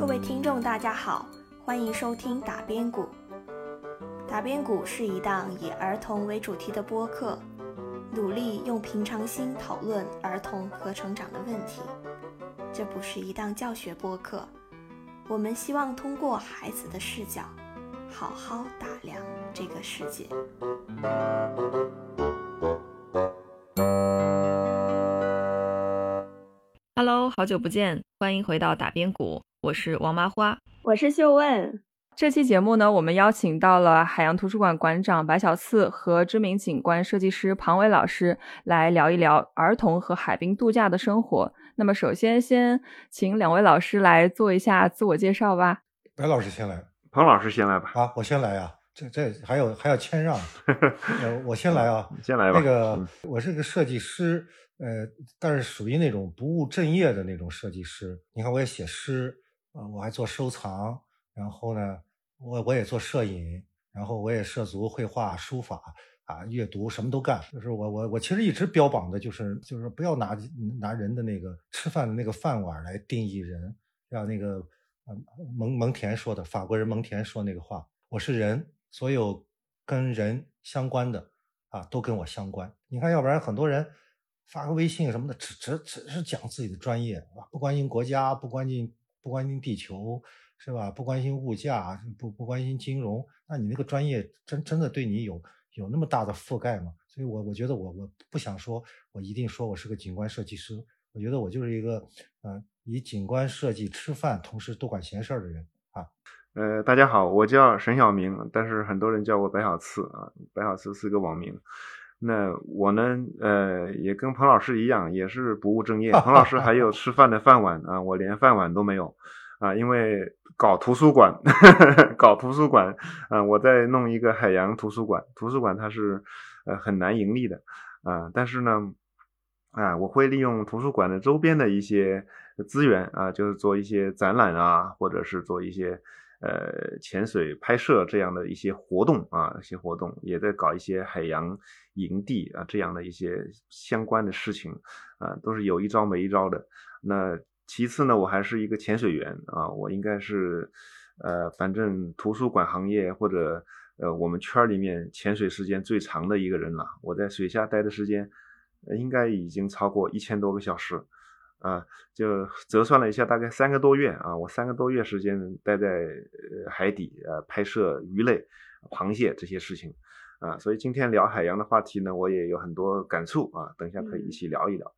各位听众，大家好，欢迎收听打边鼓。打边鼓是一档以儿童为主题的播客，努力用平常心讨论儿童和成长的问题。这不是一档教学播客，我们希望通过孩子的视角，好好打量这个世界。Hello，好久不见，欢迎回到打边鼓，我是王麻花，我是秀问。这期节目呢，我们邀请到了海洋图书馆馆长白小次和知名景观设计师庞伟老师来聊一聊儿童和海滨度假的生活。那么，首先先请两位老师来做一下自我介绍吧。白老师先来，庞老师先来吧。啊，我先来啊，这这还有还要谦让，我先来啊，先来吧。那个，我是个设计师。呃，但是属于那种不务正业的那种设计师。你看，我也写诗啊，我还做收藏，然后呢，我我也做摄影，然后我也涉足绘画、书法啊，阅读什么都干。就是我我我其实一直标榜的就是就是不要拿拿人的那个吃饭的那个饭碗来定义人，像那个蒙蒙田说的，法国人蒙田说那个话，我是人，所有跟人相关的啊都跟我相关。你看，要不然很多人。发个微信什么的，只只只是讲自己的专业，啊，不关心国家，不关心不关心地球，是吧？不关心物价，不不关心金融，那你那个专业真真的对你有有那么大的覆盖吗？所以，我我觉得我我不想说，我一定说我是个景观设计师，我觉得我就是一个呃以景观设计吃饭，同时多管闲事儿的人啊。呃，大家好，我叫沈晓明，但是很多人叫我白小次啊，白小次是个网名。那我呢？呃，也跟彭老师一样，也是不务正业。彭老师还有 吃饭的饭碗啊，我连饭碗都没有啊。因为搞图书馆，搞图书馆啊，我在弄一个海洋图书馆。图书馆它是呃很难盈利的啊。但是呢，啊，我会利用图书馆的周边的一些资源啊，就是做一些展览啊，或者是做一些。呃，潜水拍摄这样的一些活动啊，一些活动也在搞一些海洋营地啊，这样的一些相关的事情啊，都是有一招没一招的。那其次呢，我还是一个潜水员啊，我应该是呃，反正图书馆行业或者呃我们圈里面潜水时间最长的一个人了。我在水下待的时间应该已经超过一千多个小时。啊，就折算了一下，大概三个多月啊，我三个多月时间待在呃海底呃拍摄鱼类、螃蟹这些事情啊，所以今天聊海洋的话题呢，我也有很多感触啊，等一下可以一起聊一聊。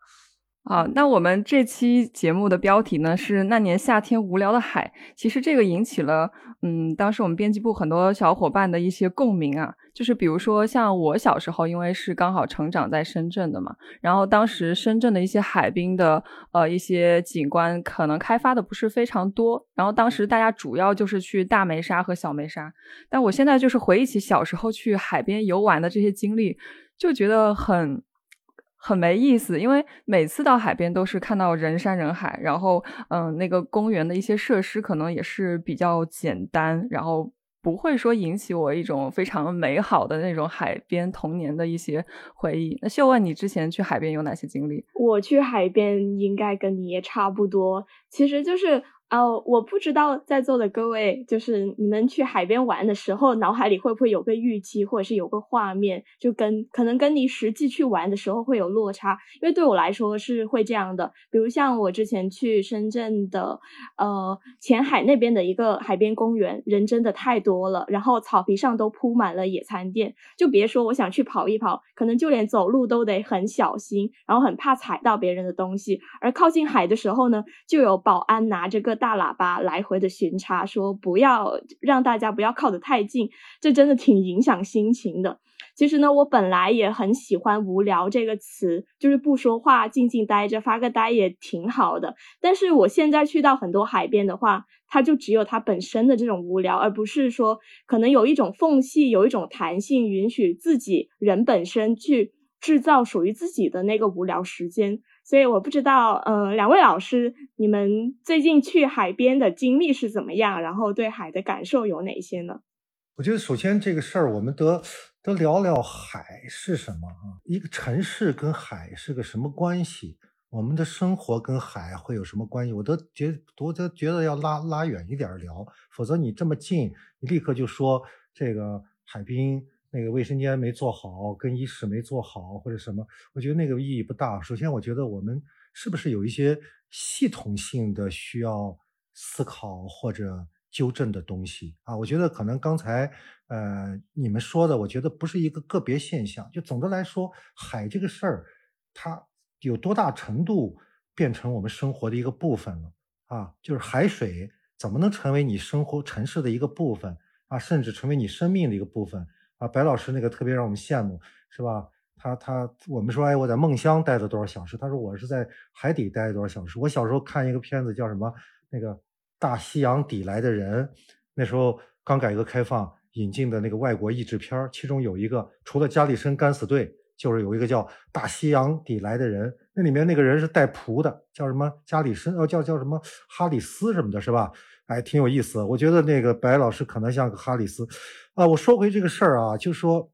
好，那我们这期节目的标题呢是那年夏天无聊的海。其实这个引起了，嗯，当时我们编辑部很多小伙伴的一些共鸣啊。就是比如说像我小时候，因为是刚好成长在深圳的嘛，然后当时深圳的一些海滨的呃一些景观可能开发的不是非常多，然后当时大家主要就是去大梅沙和小梅沙。但我现在就是回忆起小时候去海边游玩的这些经历，就觉得很。很没意思，因为每次到海边都是看到人山人海，然后嗯，那个公园的一些设施可能也是比较简单，然后不会说引起我一种非常美好的那种海边童年的一些回忆。那秀问你之前去海边有哪些经历？我去海边应该跟你也差不多，其实就是。哦，我不知道在座的各位，就是你们去海边玩的时候，脑海里会不会有个预期，或者是有个画面，就跟可能跟你实际去玩的时候会有落差。因为对我来说是会这样的，比如像我之前去深圳的，呃，前海那边的一个海边公园，人真的太多了，然后草皮上都铺满了野餐垫，就别说我想去跑一跑，可能就连走路都得很小心，然后很怕踩到别人的东西。而靠近海的时候呢，就有保安拿着个。大喇叭来回的巡查，说不要让大家不要靠得太近，这真的挺影响心情的。其实呢，我本来也很喜欢“无聊”这个词，就是不说话，静静待着，发个呆也挺好的。但是我现在去到很多海边的话，它就只有它本身的这种无聊，而不是说可能有一种缝隙，有一种弹性，允许自己人本身去制造属于自己的那个无聊时间。所以我不知道，呃，两位老师，你们最近去海边的经历是怎么样？然后对海的感受有哪些呢？我觉得首先这个事儿，我们得得聊聊海是什么啊？一个城市跟海是个什么关系？我们的生活跟海会有什么关系？我都觉我都觉得要拉拉远一点聊，否则你这么近，你立刻就说这个海滨那个卫生间没做好，更衣室没做好或者什么，我觉得那个意义不大。首先，我觉得我们是不是有一些系统性的需要思考或者纠正的东西啊？我觉得可能刚才呃你们说的，我觉得不是一个个别现象。就总的来说，海这个事儿，它。有多大程度变成我们生活的一个部分了啊？就是海水怎么能成为你生活城市的一个部分啊？甚至成为你生命的一个部分啊？白老师那个特别让我们羡慕，是吧？他他我们说，哎，我在梦乡待了多少小时？他说我是在海底待了多少小时？我小时候看一个片子叫什么？那个大西洋底来的人，那时候刚改革开放引进的那个外国译制片其中有一个除了加里森敢死队。就是有一个叫大西洋底来的人，那里面那个人是带仆的，叫什么加里森？哦，叫叫什么哈里斯什么的，是吧？哎，挺有意思。我觉得那个白老师可能像个哈里斯。啊，我说回这个事儿啊，就说，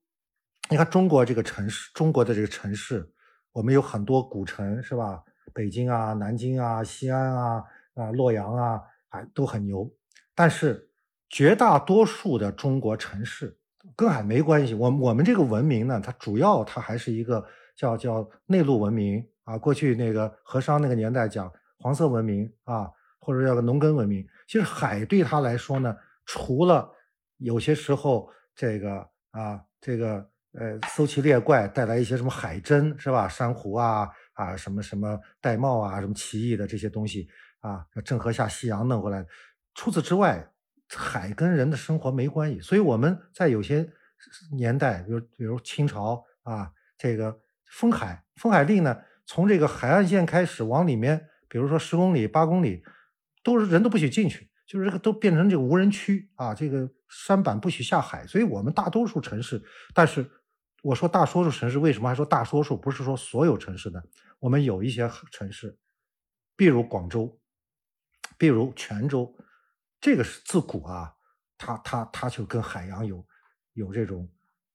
你看中国这个城市，中国的这个城市，我们有很多古城，是吧？北京啊，南京啊，西安啊，啊，洛阳啊，哎，都很牛。但是绝大多数的中国城市。跟海没关系，我我们这个文明呢，它主要它还是一个叫叫内陆文明啊。过去那个和商那个年代讲黄色文明啊，或者叫个农耕文明。其实海对他来说呢，除了有些时候这个啊这个呃搜奇猎怪带来一些什么海珍是吧，珊瑚啊啊什么什么玳瑁啊什么奇异的这些东西啊，郑和下西洋弄回来。除此之外。海跟人的生活没关系，所以我们在有些年代，比如比如清朝啊，这个封海，封海令呢，从这个海岸线开始往里面，比如说十公里、八公里，都是人都不许进去，就是这个都变成这个无人区啊，这个山板不许下海。所以我们大多数城市，但是我说大多数城市，为什么还说大多数？不是说所有城市的，我们有一些城市，比如广州，比如泉州。这个是自古啊，它它它就跟海洋有有这种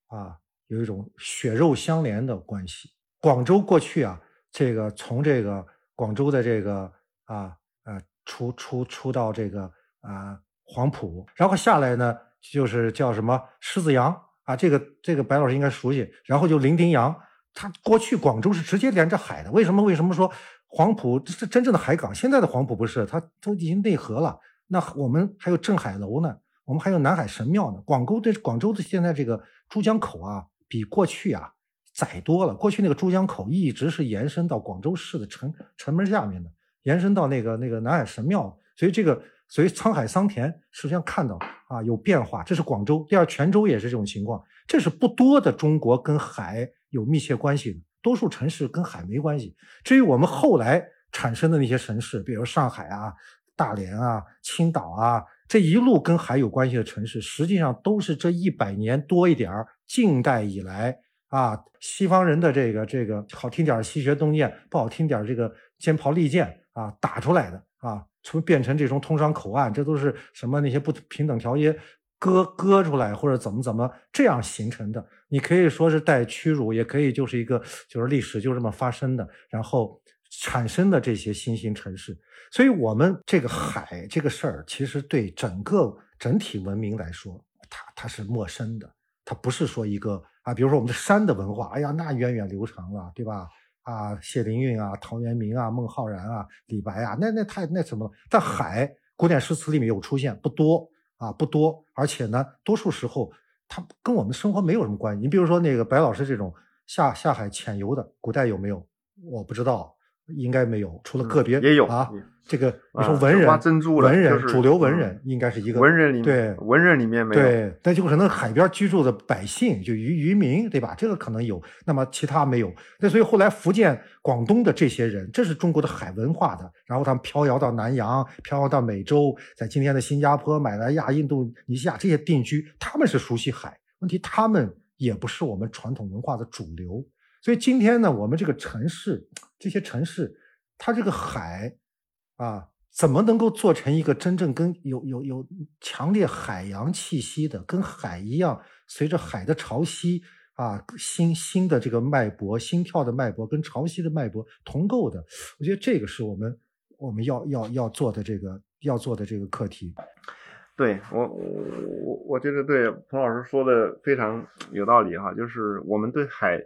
啊，有一种血肉相连的关系。广州过去啊，这个从这个广州的这个啊出出出到这个啊黄埔，然后下来呢就是叫什么狮子洋啊，这个这个白老师应该熟悉。然后就伶仃洋，它过去广州是直接连着海的。为什么？为什么说黄埔是真正的海港？现在的黄埔不是，它都已经内河了。那我们还有镇海楼呢，我们还有南海神庙呢。广州的广州的现在这个珠江口啊，比过去啊窄多了。过去那个珠江口一直是延伸到广州市的城城门下面的，延伸到那个那个南海神庙。所以这个所以沧海桑田实际上看到啊有变化。这是广州，第二泉州也是这种情况。这是不多的中国跟海有密切关系的，多数城市跟海没关系。至于我们后来产生的那些城市，比如上海啊。大连啊，青岛啊，这一路跟海有关系的城市，实际上都是这一百年多一点，近代以来啊，西方人的这个这个好听点儿西学东渐，不好听点儿这个坚袍利剑啊打出来的啊，从变成这种通商口岸，这都是什么那些不平等条约割割出来或者怎么怎么这样形成的？你可以说是带屈辱，也可以就是一个就是历史就这么发生的，然后。产生的这些新兴城市，所以我们这个海这个事儿，其实对整个整体文明来说，它它是陌生的，它不是说一个啊，比如说我们的山的文化，哎呀，那源远流长了，对吧？啊，谢灵运啊，陶渊明啊，孟浩然啊，李白啊，那那太那什么了？但海古典诗词里面有出现，不多啊，不多，而且呢，多数时候它跟我们生活没有什么关系。你比如说那个白老师这种下下海潜游的，古代有没有？我不知道。应该没有，除了个别也有啊。这个你说文人，挖珍珠文人主流文人应该是一个文人里面对文人里面没有对，但就可能海边居住的百姓，就渔渔民，对吧？这个可能有，那么其他没有。那所以后来福建、广东的这些人，这是中国的海文化的，然后他们飘摇到南洋，飘摇到美洲，在今天的新加坡、马来亚、印度尼西亚这些定居，他们是熟悉海。问题他们也不是我们传统文化的主流。所以今天呢，我们这个城市，这些城市，它这个海，啊，怎么能够做成一个真正跟有有有强烈海洋气息的，跟海一样，随着海的潮汐啊，心心的这个脉搏，心跳的脉搏跟潮汐的脉搏同构的。我觉得这个是我们我们要要要做的这个要做的这个课题。对我我我我觉得对彭老师说的非常有道理哈，就是我们对海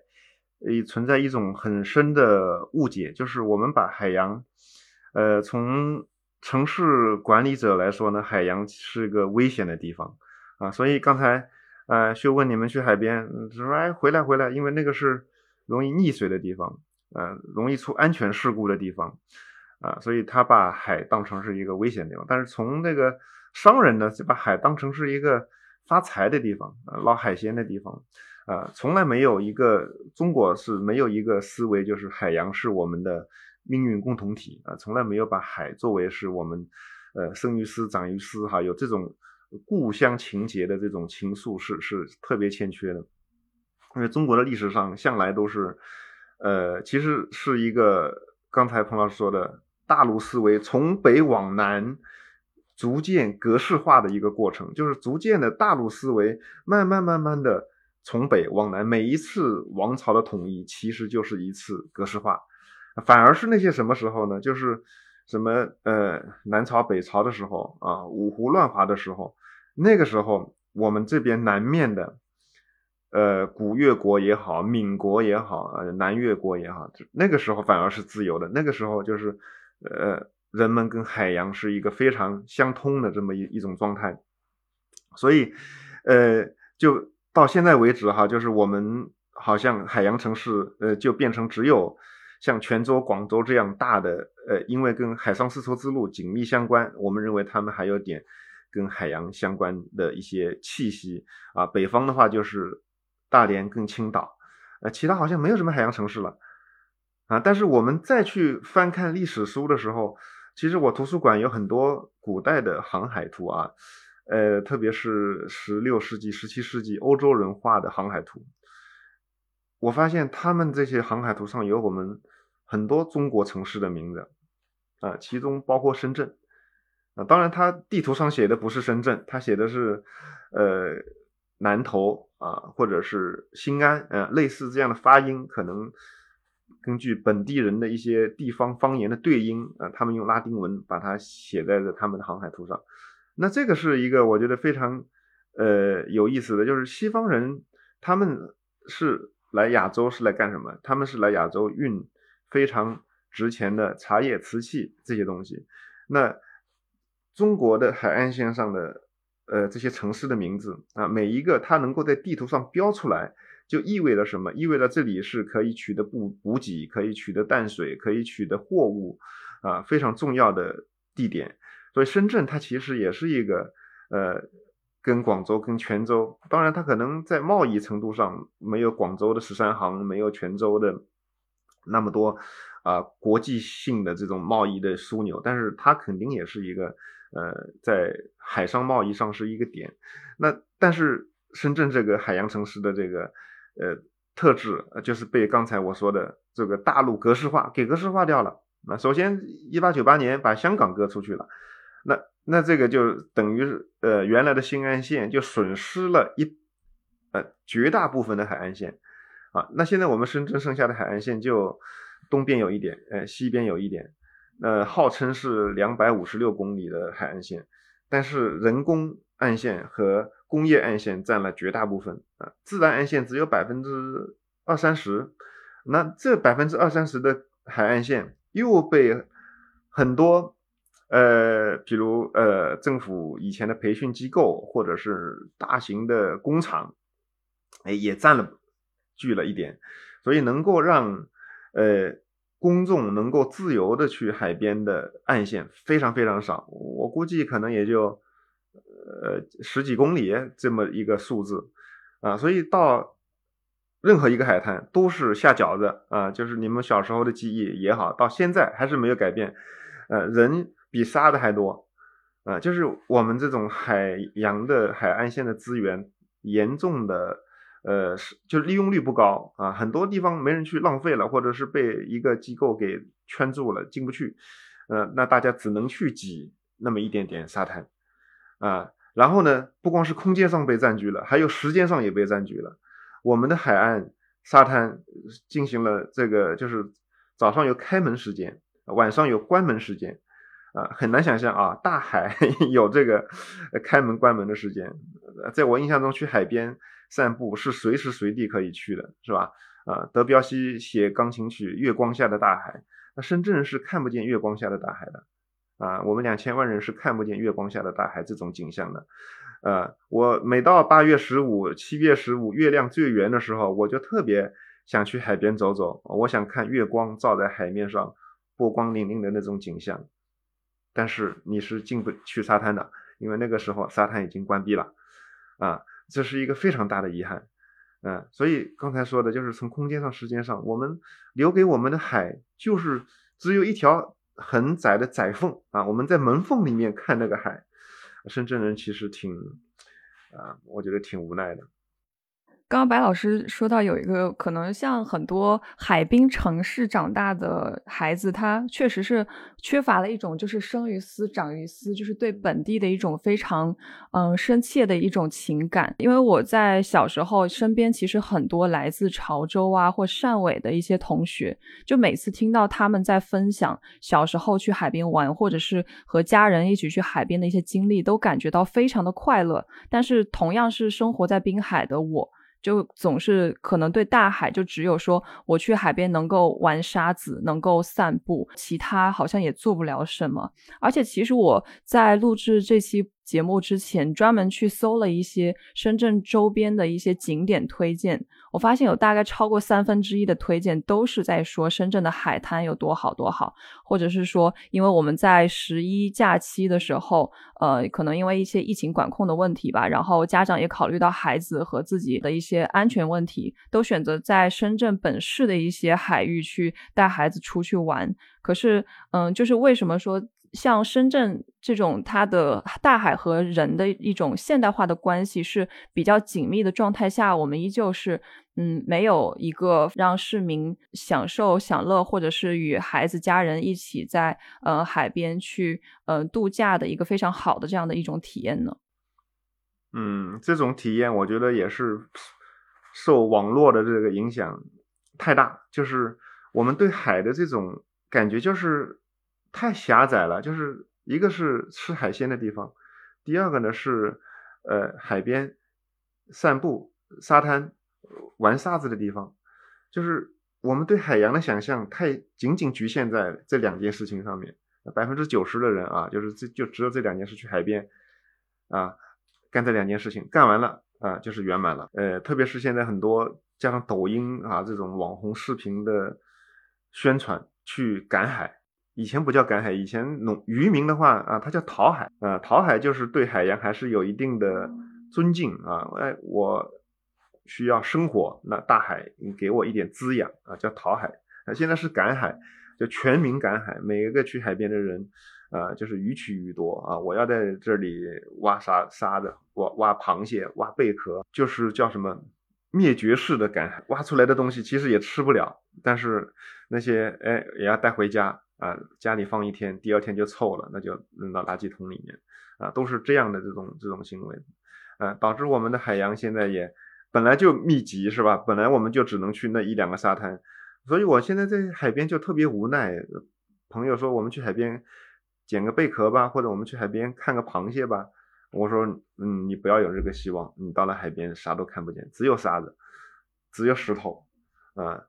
呃存在一种很深的误解，就是我们把海洋呃从城市管理者来说呢，海洋是个危险的地方啊，所以刚才呃就问你们去海边，说哎回来回来，因为那个是容易溺水的地方，呃容易出安全事故的地方啊，所以他把海当成是一个危险地方，但是从那个。商人呢就把海当成是一个发财的地方啊，捞海鲜的地方啊，从来没有一个中国是没有一个思维，就是海洋是我们的命运共同体啊，从来没有把海作为是我们呃生于斯长于斯哈，有这种故乡情节的这种情愫是是特别欠缺的，因为中国的历史上向来都是呃，其实是一个刚才彭老师说的大陆思维从北往南。逐渐格式化的一个过程，就是逐渐的大陆思维，慢慢慢慢的从北往南，每一次王朝的统一，其实就是一次格式化，反而是那些什么时候呢？就是什么呃南朝北朝的时候啊，五胡乱华的时候，那个时候我们这边南面的，呃古越国也好，闽国也好，呃南越国也好，那个时候反而是自由的，那个时候就是呃。人们跟海洋是一个非常相通的这么一一种状态，所以，呃，就到现在为止哈，就是我们好像海洋城市，呃，就变成只有像泉州、广州这样大的，呃，因为跟海上丝绸之路紧密相关，我们认为他们还有点跟海洋相关的一些气息啊。北方的话就是大连跟青岛，呃，其他好像没有什么海洋城市了啊。但是我们再去翻看历史书的时候，其实我图书馆有很多古代的航海图啊，呃，特别是十六世纪、十七世纪欧洲人画的航海图，我发现他们这些航海图上有我们很多中国城市的名字啊，其中包括深圳啊。当然，他地图上写的不是深圳，他写的是呃南头啊，或者是新安，呃，类似这样的发音可能。根据本地人的一些地方方言的对应啊，他们用拉丁文把它写在了他们的航海图上。那这个是一个我觉得非常呃有意思的，就是西方人他们是来亚洲是来干什么？他们是来亚洲运非常值钱的茶叶、瓷器这些东西。那中国的海岸线上的呃这些城市的名字啊，每一个它能够在地图上标出来。就意味着什么？意味着这里是可以取得补补给，可以取得淡水，可以取得货物，啊，非常重要的地点。所以深圳它其实也是一个，呃，跟广州、跟泉州，当然它可能在贸易程度上没有广州的十三行，没有泉州的那么多啊国际性的这种贸易的枢纽，但是它肯定也是一个，呃，在海上贸易上是一个点。那但是深圳这个海洋城市的这个。呃，特质就是被刚才我说的这个大陆格式化给格式化掉了。那首先，一八九八年把香港割出去了，那那这个就等于呃原来的新安线就损失了一呃绝大部分的海岸线啊。那现在我们深圳剩下的海岸线就东边有一点，呃西边有一点，呃号称是两百五十六公里的海岸线，但是人工岸线和工业岸线占了绝大部分啊，自然岸线只有百分之二三十。那这百分之二三十的海岸线又被很多呃，比如呃，政府以前的培训机构或者是大型的工厂，哎，也占了据了一点。所以能够让呃公众能够自由的去海边的岸线非常非常少，我估计可能也就。呃，十几公里这么一个数字啊，所以到任何一个海滩都是下饺子啊，就是你们小时候的记忆也好，到现在还是没有改变。呃，人比沙的还多啊，就是我们这种海洋的海岸线的资源严重的呃，是就利用率不高啊，很多地方没人去浪费了，或者是被一个机构给圈住了进不去，呃，那大家只能去挤那么一点点沙滩啊。然后呢，不光是空间上被占据了，还有时间上也被占据了。我们的海岸沙滩进行了这个，就是早上有开门时间，晚上有关门时间，啊，很难想象啊，大海 有这个开门关门的时间。在我印象中，去海边散步是随时随地可以去的，是吧？啊，德彪西写钢琴曲《月光下的大海》，那深圳是看不见月光下的大海的，啊，我们两千万人是看不见月光下的大海这种景象的。呃，我每到八月十五、七月十五，月亮最圆的时候，我就特别想去海边走走。我想看月光照在海面上，波光粼粼的那种景象。但是你是进不去沙滩的，因为那个时候沙滩已经关闭了。啊，这是一个非常大的遗憾。嗯，所以刚才说的就是从空间上、时间上，我们留给我们的海就是只有一条很窄的窄缝啊，我们在门缝里面看那个海。深圳人其实挺，啊，我觉得挺无奈的。刚刚白老师说到有一个可能像很多海滨城市长大的孩子，他确实是缺乏了一种就是生于斯长于斯，就是对本地的一种非常嗯深切的一种情感。因为我在小时候身边其实很多来自潮州啊或汕尾的一些同学，就每次听到他们在分享小时候去海边玩，或者是和家人一起去海边的一些经历，都感觉到非常的快乐。但是同样是生活在滨海的我。就总是可能对大海就只有说我去海边能够玩沙子，能够散步，其他好像也做不了什么。而且其实我在录制这期。节目之前专门去搜了一些深圳周边的一些景点推荐，我发现有大概超过三分之一的推荐都是在说深圳的海滩有多好多好，或者是说因为我们在十一假期的时候，呃，可能因为一些疫情管控的问题吧，然后家长也考虑到孩子和自己的一些安全问题，都选择在深圳本市的一些海域去带孩子出去玩。可是，嗯，就是为什么说？像深圳这种，它的大海和人的一种现代化的关系是比较紧密的状态下，我们依旧是，嗯，没有一个让市民享受享乐，或者是与孩子家人一起在呃海边去呃度假的一个非常好的这样的一种体验呢？嗯，这种体验我觉得也是受网络的这个影响太大，就是我们对海的这种感觉就是。太狭窄了，就是一个是吃海鲜的地方，第二个呢是呃海边散步、沙滩玩沙子的地方，就是我们对海洋的想象太仅仅局限在这两件事情上面。百分之九十的人啊，就是这就只有这两件事去海边啊干这两件事情，干完了啊就是圆满了。呃，特别是现在很多加上抖音啊这种网红视频的宣传，去赶海。以前不叫赶海，以前农渔民的话啊，他叫讨海啊，讨海就是对海洋还是有一定的尊敬啊。哎，我需要生活，那大海你给我一点滋养啊，叫讨海。啊现在是赶海，就全民赶海，每一个去海边的人啊，就是鱼取鱼夺啊。我要在这里挖沙沙子，挖挖螃蟹，挖贝壳，就是叫什么灭绝式的赶海，挖出来的东西其实也吃不了，但是那些哎也要带回家。啊，家里放一天，第二天就臭了，那就扔到垃圾桶里面，啊，都是这样的这种这种行为，啊，导致我们的海洋现在也本来就密集，是吧？本来我们就只能去那一两个沙滩，所以我现在在海边就特别无奈。朋友说我们去海边捡个贝壳吧，或者我们去海边看个螃蟹吧，我说，嗯，你不要有这个希望，你到了海边啥都看不见，只有沙子，只有石头，啊。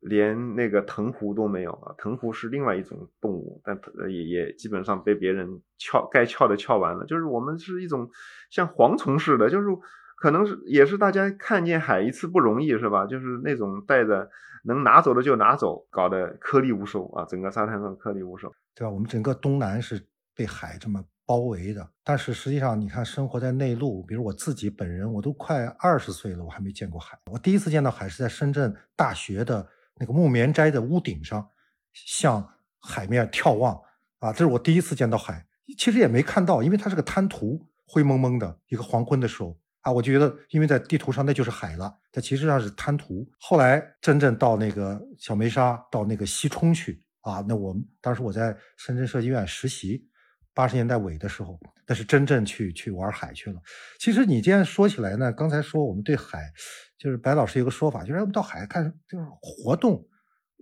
连那个藤壶都没有啊！藤壶是另外一种动物，但也也基本上被别人撬该撬的撬完了。就是我们是一种像蝗虫似的，就是可能是也是大家看见海一次不容易是吧？就是那种带着能拿走的就拿走，搞得颗粒无收啊！整个沙滩上颗粒无收，对吧？我们整个东南是被海这么包围的，但是实际上你看，生活在内陆，比如我自己本人，我都快二十岁了，我还没见过海。我第一次见到海是在深圳大学的。那个木棉斋的屋顶上，向海面眺望啊，这是我第一次见到海。其实也没看到，因为它是个滩涂，灰蒙蒙的一个黄昏的时候啊，我就觉得因为在地图上那就是海了，它其实上是滩涂。后来真正到那个小梅沙，到那个西冲去啊，那我们当时我在深圳设计院实习，八十年代尾的时候，那是真正去去玩海去了。其实你这样说起来呢，刚才说我们对海，就是白老师有个说法，就是我们到海看就是活动，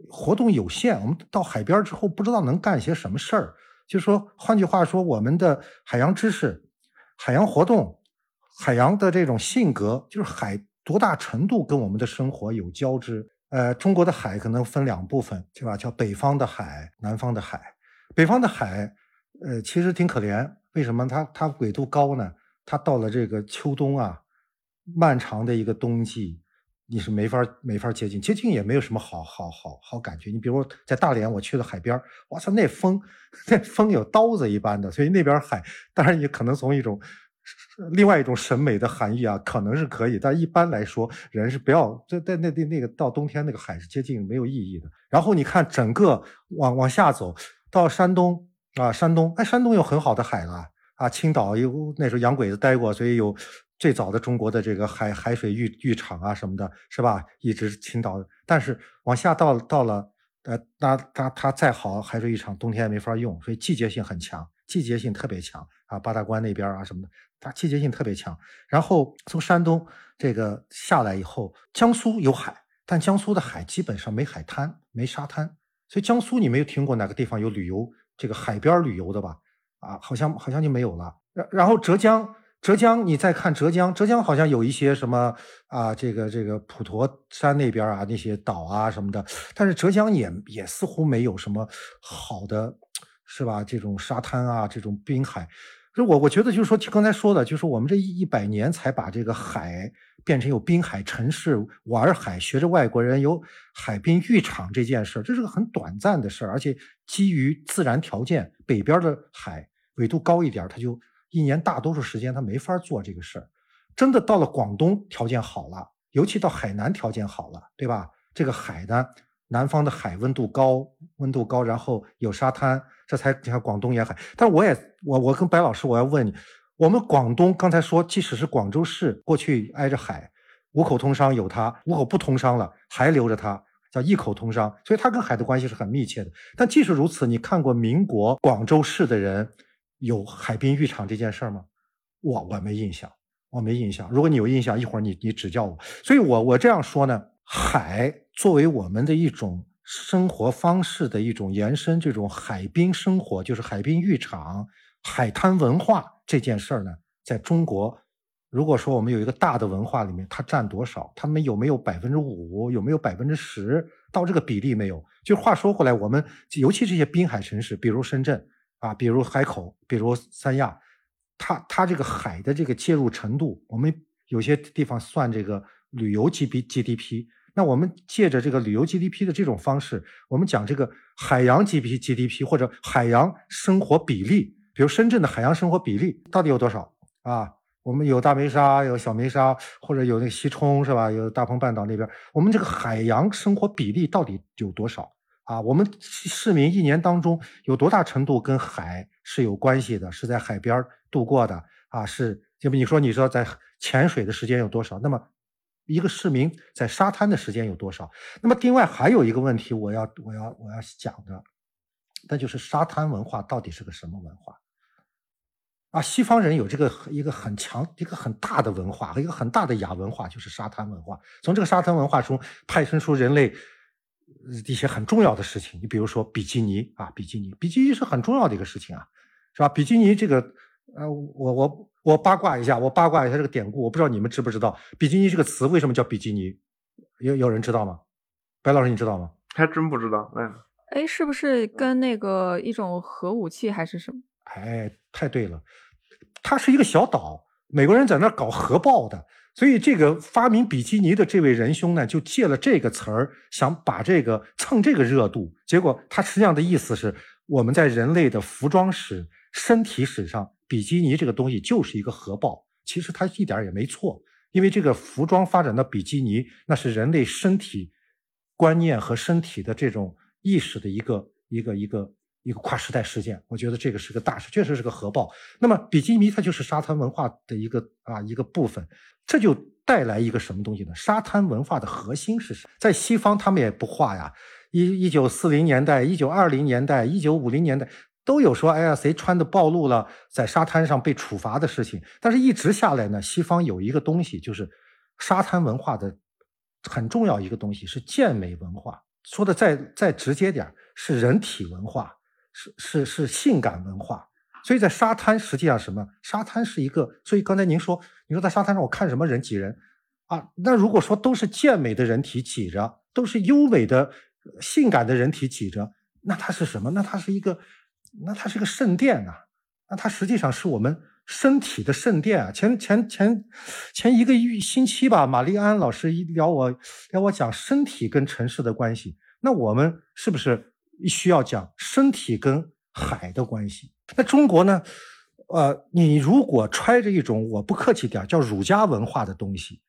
活动有限。我们到海边之后，不知道能干些什么事儿。就说换句话说，我们的海洋知识、海洋活动、海洋的这种性格，就是海多大程度跟我们的生活有交织。呃，中国的海可能分两部分，对吧？叫北方的海，南方的海。北方的海，呃，其实挺可怜。为什么？它它纬度高呢？它到了这个秋冬啊，漫长的一个冬季，你是没法没法接近，接近也没有什么好好好好感觉。你比如在大连，我去了海边，哇塞，那风，那风有刀子一般的。所以那边海，当然也可能从一种。另外一种审美的含义啊，可能是可以，但一般来说，人是不要在在那那那个到冬天那个海是接近没有意义的。然后你看整个往往下走到山东啊，山东哎，山东有很好的海了啊，青岛有那时候洋鬼子待过，所以有最早的中国的这个海海水浴浴场啊什么的，是吧？一直青岛，但是往下到到了呃，那它它再好海水浴场，冬天也没法用，所以季节性很强，季节性特别强啊，八大关那边啊什么的。它季节性特别强，然后从山东这个下来以后，江苏有海，但江苏的海基本上没海滩、没沙滩，所以江苏你没有听过哪个地方有旅游这个海边旅游的吧？啊，好像好像就没有了。然然后浙江，浙江你再看浙江，浙江好像有一些什么啊，这个这个普陀山那边啊那些岛啊什么的，但是浙江也也似乎没有什么好的，是吧？这种沙滩啊，这种滨海。就我我觉得就是说，刚才说的，就是我们这一一百年才把这个海变成有滨海城市玩海，学着外国人有海滨浴场这件事，这是个很短暂的事儿，而且基于自然条件，北边的海纬度高一点，它就一年大多数时间它没法做这个事儿。真的到了广东，条件好了，尤其到海南条件好了，对吧？这个海呢，南方的海温度高，温度高，然后有沙滩。这才你看广东沿海，但是我也我我跟白老师我要问你，我们广东刚才说，即使是广州市过去挨着海，五口通商有它，五口不通商了还留着它，叫一口通商，所以它跟海的关系是很密切的。但即使如此，你看过民国广州市的人有海滨浴场这件事儿吗？我我没印象，我没印象。如果你有印象，一会儿你你指教我。所以我我这样说呢，海作为我们的一种。生活方式的一种延伸，这种海滨生活就是海滨浴场、海滩文化这件事儿呢，在中国，如果说我们有一个大的文化里面，它占多少？他们有没有百分之五？有没有百分之十？到这个比例没有？就话说回来，我们尤其这些滨海城市，比如深圳啊，比如海口，比如三亚，它它这个海的这个介入程度，我们有些地方算这个旅游 G B G D P。那我们借着这个旅游 GDP 的这种方式，我们讲这个海洋 GDP GDP 或者海洋生活比例，比如深圳的海洋生活比例到底有多少啊？我们有大梅沙，有小梅沙，或者有那个西冲是吧？有大鹏半岛那边，我们这个海洋生活比例到底有多少啊？我们市民一年当中有多大程度跟海是有关系的？是在海边度过的啊？是，就比你说，你说在潜水的时间有多少？那么。一个市民在沙滩的时间有多少？那么另外还有一个问题，我要我要我要讲的，那就是沙滩文化到底是个什么文化？啊，西方人有这个一个很强、一个很大的文化和一个很大的亚文化，就是沙滩文化。从这个沙滩文化中派生出人类一些很重要的事情。你比如说比基尼啊，比基尼，比基尼是很重要的一个事情啊，是吧？比基尼这个，呃，我我。我八卦一下，我八卦一下这个典故，我不知道你们知不知道“比基尼”这个词为什么叫比基尼？有有人知道吗？白老师，你知道吗？还真不知道。哎，哎，是不是跟那个一种核武器还是什么？哎，太对了，它是一个小岛，美国人在那搞核爆的，所以这个发明比基尼的这位仁兄呢，就借了这个词儿，想把这个蹭这个热度。结果他实际上的意思是，我们在人类的服装史、身体史上。比基尼这个东西就是一个核爆，其实他一点也没错，因为这个服装发展到比基尼，那是人类身体观念和身体的这种意识的一个一个一个一个跨时代事件。我觉得这个是个大事，确实是个核爆。那么比基尼它就是沙滩文化的一个啊一个部分，这就带来一个什么东西呢？沙滩文化的核心是什么？在西方他们也不画呀，一一九四零年代、一九二零年代、一九五零年代。都有说，哎呀，谁穿的暴露了，在沙滩上被处罚的事情。但是，一直下来呢，西方有一个东西，就是沙滩文化的很重要一个东西是健美文化。说的再再直接点是人体文化，是是是性感文化。所以在沙滩实际上什么？沙滩是一个。所以刚才您说，你说在沙滩上我看什么人挤人啊？那如果说都是健美的人体挤着，都是优美的、性感的人体挤着，那它是什么？那它是一个。那它是个圣殿啊，那它实际上是我们身体的圣殿啊。前前前前一个星期吧，玛丽安老师一聊我聊我讲身体跟城市的关系，那我们是不是需要讲身体跟海的关系？那中国呢？呃，你如果揣着一种我不客气点叫儒家文化的东西，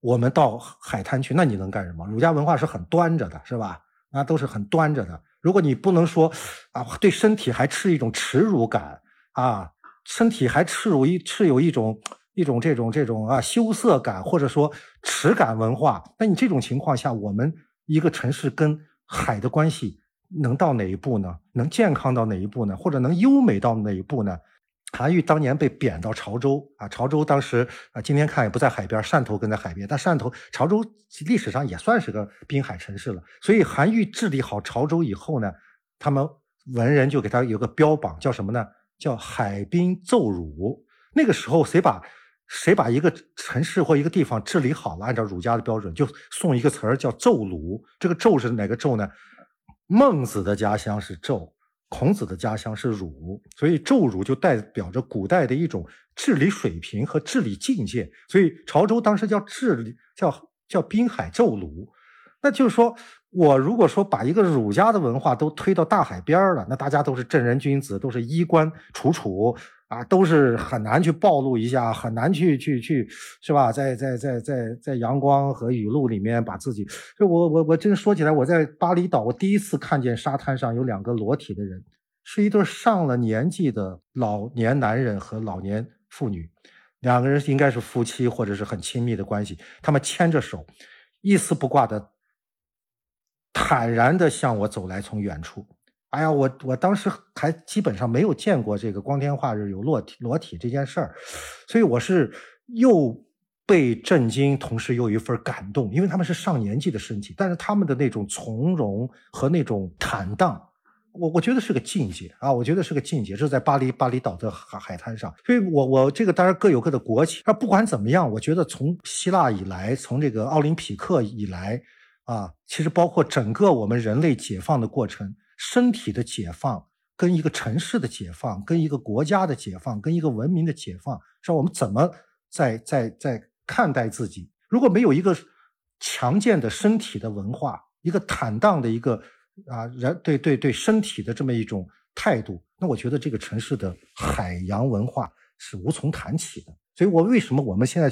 我们到海滩去，那你能干什么？儒家文化是很端着的，是吧？那都是很端着的。如果你不能说啊，对身体还持一种耻辱感啊，身体还持有一持有一种一种这种这种啊羞涩感，或者说耻感文化，那你这种情况下，我们一个城市跟海的关系能到哪一步呢？能健康到哪一步呢？或者能优美到哪一步呢？韩愈当年被贬到潮州啊，潮州当时啊，今天看也不在海边，汕头跟在海边，但汕头、潮州历史上也算是个滨海城市了。所以韩愈治理好潮州以后呢，他们文人就给他有个标榜，叫什么呢？叫海滨奏儒。那个时候谁把谁把一个城市或一个地方治理好了，按照儒家的标准，就送一个词儿叫奏儒。这个奏是哪个奏呢？孟子的家乡是纣。孔子的家乡是儒，所以纣儒就代表着古代的一种治理水平和治理境界。所以潮州当时叫治理，叫叫滨海奏儒。那就是说，我如果说把一个儒家的文化都推到大海边了，那大家都是正人君子，都是衣冠楚楚。啊，都是很难去暴露一下，很难去去去，是吧？在在在在在阳光和雨露里面把自己，就我我我真说起来，我在巴厘岛，我第一次看见沙滩上有两个裸体的人，是一对上了年纪的老年男人和老年妇女，两个人应该是夫妻或者是很亲密的关系，他们牵着手，一丝不挂的，坦然的向我走来，从远处。哎呀，我我当时还基本上没有见过这个光天化日有裸体裸体这件事儿，所以我是又被震惊，同时又有一份感动，因为他们是上年纪的身体，但是他们的那种从容和那种坦荡，我我觉得是个境界啊，我觉得是个境界，这是在巴黎巴厘岛的海海滩上，所以我我这个当然各有各的国情，那不管怎么样，我觉得从希腊以来，从这个奥林匹克以来啊，其实包括整个我们人类解放的过程。身体的解放，跟一个城市的解放，跟一个国家的解放，跟一个文明的解放，是我们怎么在在在看待自己？如果没有一个强健的身体的文化，一个坦荡的一个啊人对对对身体的这么一种态度，那我觉得这个城市的海洋文化是无从谈起的。所以，我为什么我们现在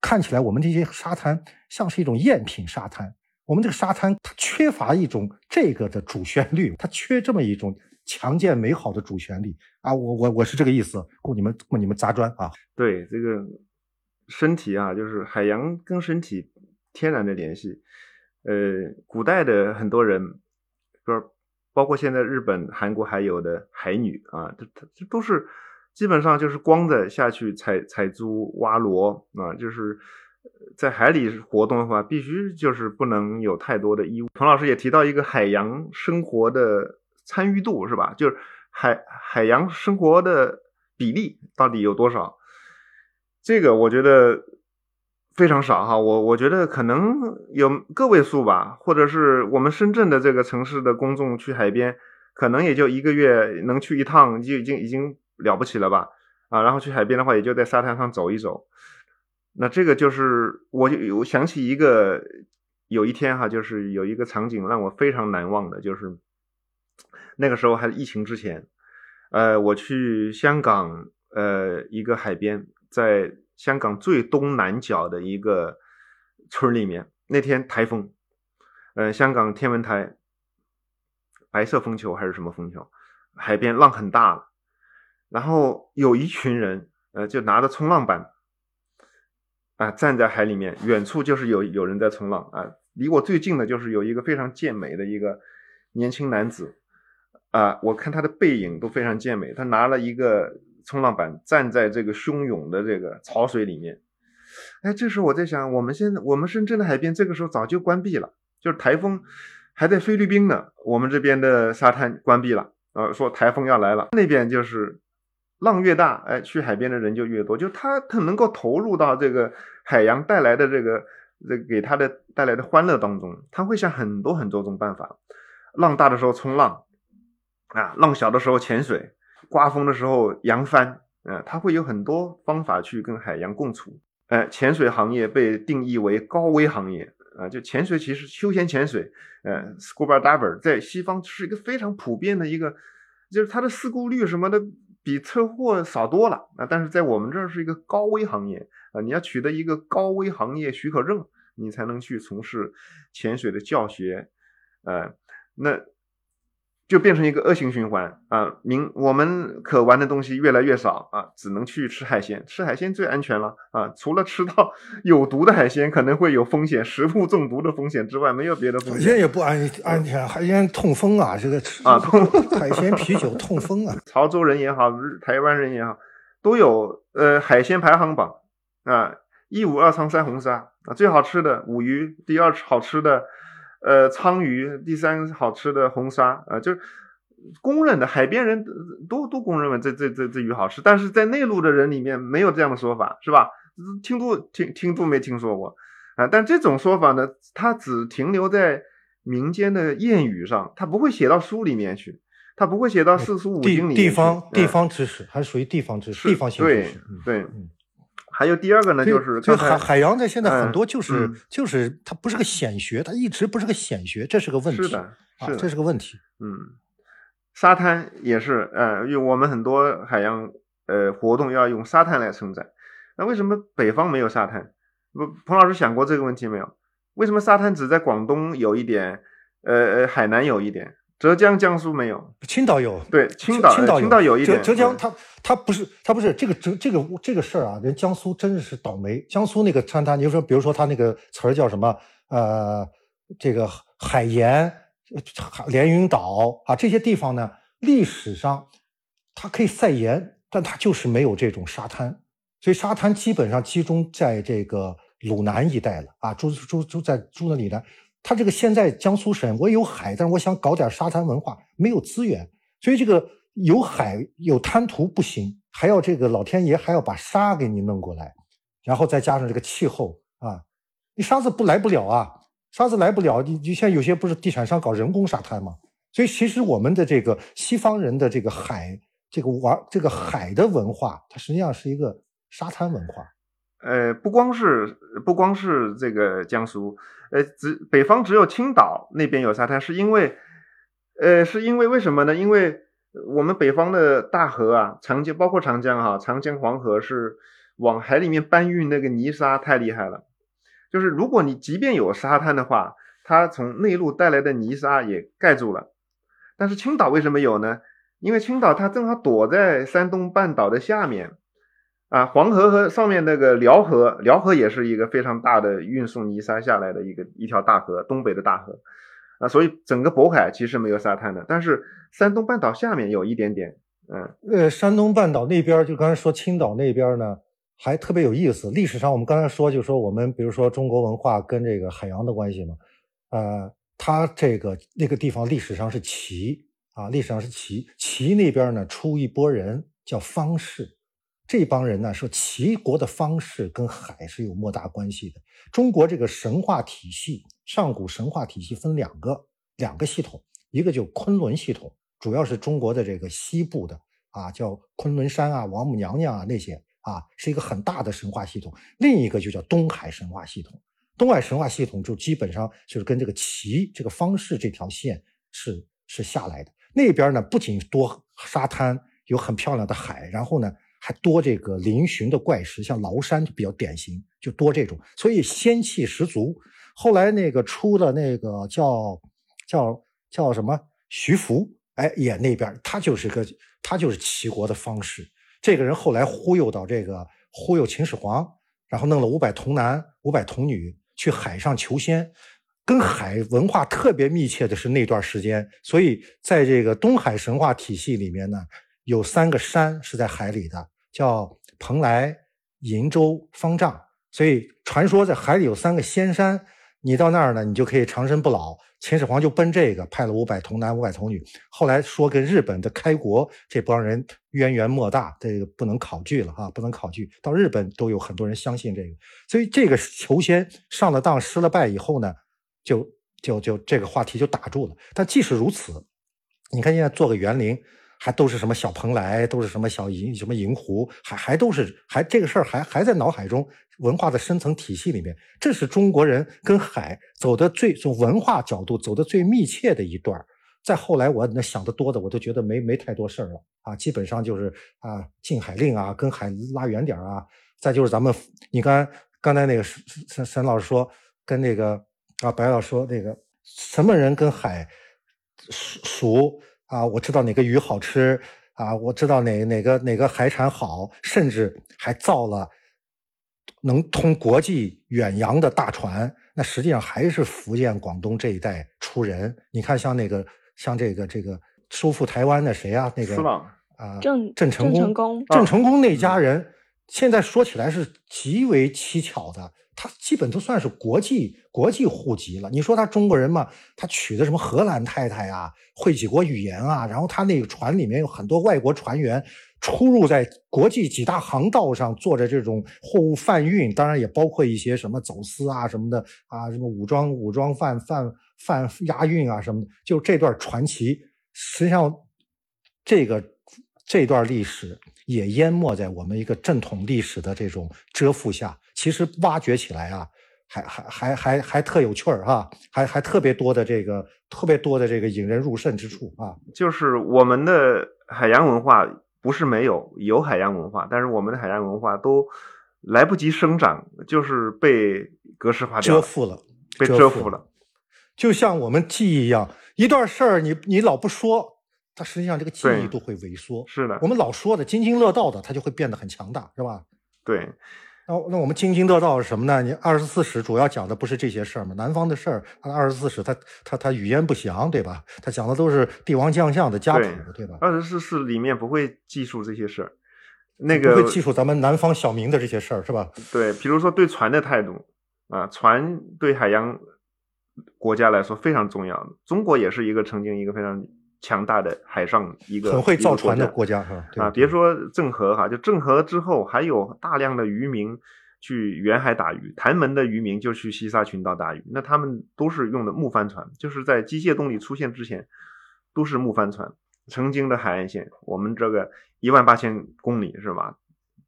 看起来我们这些沙滩像是一种赝品沙滩？我们这个沙滩它缺乏一种这个的主旋律，它缺这么一种强健美好的主旋律啊！我我我是这个意思，供你们供你们砸砖啊！对这个身体啊，就是海洋跟身体天然的联系。呃，古代的很多人，不是包括现在日本、韩国还有的海女啊，这这都是基本上就是光着下去采采珠、挖螺啊，就是。在海里活动的话，必须就是不能有太多的衣物。彭老师也提到一个海洋生活的参与度，是吧？就是海海洋生活的比例到底有多少？这个我觉得非常少哈。我我觉得可能有个位数吧，或者是我们深圳的这个城市的公众去海边，可能也就一个月能去一趟，就已经已经了不起了吧？啊，然后去海边的话，也就在沙滩上走一走。那这个就是我就我想起一个有一天哈，就是有一个场景让我非常难忘的，就是那个时候还是疫情之前，呃，我去香港呃一个海边，在香港最东南角的一个村里面，那天台风，呃，香港天文台白色风球还是什么风球，海边浪很大了，然后有一群人呃就拿着冲浪板。啊，站在海里面，远处就是有有人在冲浪啊。离我最近的就是有一个非常健美的一个年轻男子，啊，我看他的背影都非常健美，他拿了一个冲浪板站在这个汹涌的这个潮水里面。哎，这时候我在想，我们现在我们深圳的海边这个时候早就关闭了，就是台风还在菲律宾呢，我们这边的沙滩关闭了，呃，说台风要来了，那边就是浪越大，哎，去海边的人就越多，就他他能够投入到这个海洋带来的这个这给他的带来的欢乐当中，他会想很多很多种办法，浪大的时候冲浪，啊，浪小的时候潜水，刮风的时候扬帆，啊，他会有很多方法去跟海洋共处。呃，潜水行业被定义为高危行业啊，就潜水其实休闲潜水，呃，scuba diver 在西方是一个非常普遍的一个，就是它的事故率什么的比车祸少多了啊，但是在我们这儿是一个高危行业啊，你要取得一个高危行业许可证，你才能去从事潜水的教学，呃，那。就变成一个恶性循环啊！明我们可玩的东西越来越少啊，只能去吃海鲜。吃海鲜最安全了啊！除了吃到有毒的海鲜可能会有风险，食物中毒的风险之外，没有别的风险。海鲜也不安安全，海鲜痛风啊！这个啊，痛 海鲜啤酒痛风啊！潮州人也好，台湾人也好，都有呃海鲜排行榜啊，一五二仓三红沙啊，最好吃的五鱼，第二好吃的。呃，鲳鱼，第三好吃的红沙啊，就是公认的，海边人都都公认为这这这这鱼好吃，但是在内陆的人里面没有这样的说法，是吧？听都听听都没听说过啊。但这种说法呢，它只停留在民间的谚语上，它不会写到书里面去，它不会写到四书五经里面。地方地方知识还是属于地方知识，地方性知识。对对。还有第二个呢，就是就海海洋在现在很多就是就是它不是个显学，它一直不是个显学，这是个问题。是的，是这是个问题。嗯，沙滩也是，呃，因为我们很多海洋呃活动要用沙滩来承载。那为什么北方没有沙滩？不，彭老师想过这个问题没有？为什么沙滩只在广东有一点，呃呃，海南有一点？浙江、江苏没有，青岛有。对，青岛，青岛青岛有一点。浙江，它它不是，它不是这个这这个这个事儿啊！人江苏真的是倒霉。江苏那个沙滩，你就说，比如说它那个词儿叫什么？呃，这个海盐、连云岛啊，这些地方呢，历史上它可以晒盐，但它就是没有这种沙滩，所以沙滩基本上集中在这个鲁南一带了啊，住住住在住那里的。他这个现在江苏省我有海，但是我想搞点沙滩文化，没有资源，所以这个有海有滩涂不行，还要这个老天爷还要把沙给你弄过来，然后再加上这个气候啊，你沙子不来不了啊，沙子来不了，你你像有些不是地产商搞人工沙滩吗？所以其实我们的这个西方人的这个海这个玩这个海的文化，它实际上是一个沙滩文化。呃，不光是不光是这个江苏，呃，只北方只有青岛那边有沙滩，是因为，呃，是因为为什么呢？因为我们北方的大河啊，长江包括长江哈，长江黄河是往海里面搬运那个泥沙太厉害了，就是如果你即便有沙滩的话，它从内陆带来的泥沙也盖住了。但是青岛为什么有呢？因为青岛它正好躲在山东半岛的下面。啊，黄河和上面那个辽河，辽河也是一个非常大的运送泥沙下来的一个一条大河，东北的大河，啊，所以整个渤海其实没有沙滩的，但是山东半岛下面有一点点，嗯，呃，山东半岛那边就刚才说青岛那边呢，还特别有意思。历史上我们刚才说，就说我们比如说中国文化跟这个海洋的关系嘛，呃，它这个那个地方历史上是齐啊，历史上是齐，齐那边呢出一波人叫方士。这帮人呢说齐国的方式跟海是有莫大关系的。中国这个神话体系，上古神话体系分两个两个系统，一个就昆仑系统，主要是中国的这个西部的啊，叫昆仑山啊、王母娘娘啊那些啊，是一个很大的神话系统。另一个就叫东海神话系统，东海神话系统就基本上就是跟这个齐这个方式这条线是是下来的。那边呢不仅多沙滩，有很漂亮的海，然后呢。还多这个嶙峋的怪石，像崂山就比较典型，就多这种，所以仙气十足。后来那个出的那个叫叫叫什么徐福，哎，也那边他就是个他就是齐国的方士。这个人后来忽悠到这个忽悠秦始皇，然后弄了五百童男五百童女去海上求仙，跟海文化特别密切的是那段时间，所以在这个东海神话体系里面呢，有三个山是在海里的，叫蓬莱、瀛洲、方丈。所以传说在海里有三个仙山，你到那儿呢，你就可以长生不老。秦始皇就奔这个派了五百童男五百童女，后来说跟日本的开国这帮人渊源莫大，这个不能考据了哈，不能考据。到日本都有很多人相信这个，所以这个求仙上了当失了败以后呢，就就就这个话题就打住了。但即使如此，你看现在做个园林。还都是什么小蓬莱，都是什么小银什么银湖，还还都是还这个事儿还还在脑海中文化的深层体系里面，这是中国人跟海走的最从文化角度走的最密切的一段再后来我那想的多的，我都觉得没没太多事儿了啊，基本上就是啊禁海令啊，跟海拉远点啊。再就是咱们你刚刚才那个沈沈老师说跟那个啊白老师说那个什么人跟海熟熟。啊，我知道哪个鱼好吃啊，我知道哪哪个哪个海产好，甚至还造了能通国际远洋的大船。那实际上还是福建、广东这一带出人。你看，像那个像这个这个收复台湾的谁啊？那个啊，郑郑成功，郑成功那家人，现在说起来是极为蹊跷的。他基本都算是国际国际户籍了。你说他中国人嘛？他娶的什么荷兰太太啊，会几国语言啊？然后他那个船里面有很多外国船员出入在国际几大航道上，做着这种货物贩运，当然也包括一些什么走私啊什么的啊，什么武装武装贩贩贩押运啊什么的。就这段传奇，实际上这个这段历史也淹没在我们一个正统历史的这种遮覆下。其实挖掘起来啊，还还还还还特有趣儿哈，还还特别多的这个特别多的这个引人入胜之处啊。就是我们的海洋文化不是没有，有海洋文化，但是我们的海洋文化都来不及生长，就是被格式化遮覆了，被遮覆了。就像我们记忆一样，一段事儿你你老不说，它实际上这个记忆都会萎缩。是的，我们老说的津津乐道的，它就会变得很强大，是吧？对。那那我们津津乐道是什么呢？你二十四史主要讲的不是这些事儿吗？南方的事儿，二十四史他他他语焉不详，对吧？他讲的都是帝王将相的家谱，对吧？二十四史里面不会记述这些事儿，那个不会记述咱们南方小民的这些事儿，是吧？对，比如说对船的态度啊，船对海洋国家来说非常重要。中国也是一个曾经一个非常。强大的海上一个很会造船的国家哈啊，别说郑和哈，就郑和之后还有大量的渔民去远海打鱼，潭门的渔民就去西沙群岛打鱼，那他们都是用的木帆船，就是在机械动力出现之前都是木帆船。曾经的海岸线，我们这个一万八千公里是吧，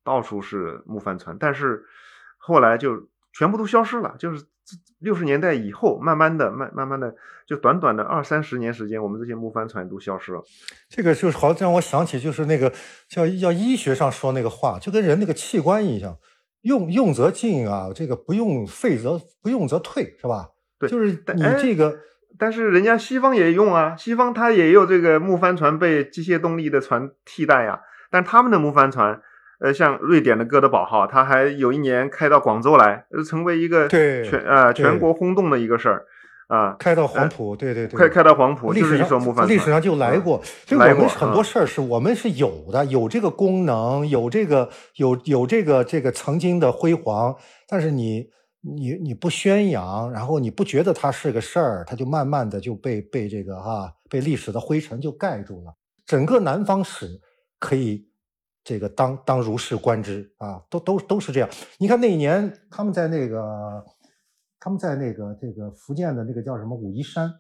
到处是木帆船，但是后来就全部都消失了，就是。六十年代以后，慢慢的、慢、慢慢的，就短短的二三十年时间，我们这些木帆船都消失了。这个就是好让我想起，就是那个叫叫医学上说那个话，就跟人那个器官一样，用用则进啊，这个不用废则不用则退，是吧？对，就是你这个，但是人家西方也用啊，西方它也有这个木帆船被机械动力的船替代呀，但他们的木帆船。呃，像瑞典的哥德堡号，它还有一年开到广州来，成为一个全呃全国轰动的一个事儿啊。开到黄埔，对对对，开开到黄埔，历史上历史上就来过。所以我们很多事儿是我们是有的，有这个功能，有这个有有这个这个曾经的辉煌，但是你你你不宣扬，然后你不觉得它是个事儿，它就慢慢的就被被这个哈被历史的灰尘就盖住了。整个南方史可以。这个当当如是观之啊，都都都是这样。你看那一年，他们在那个，他们在那个这个福建的那个叫什么武夷山，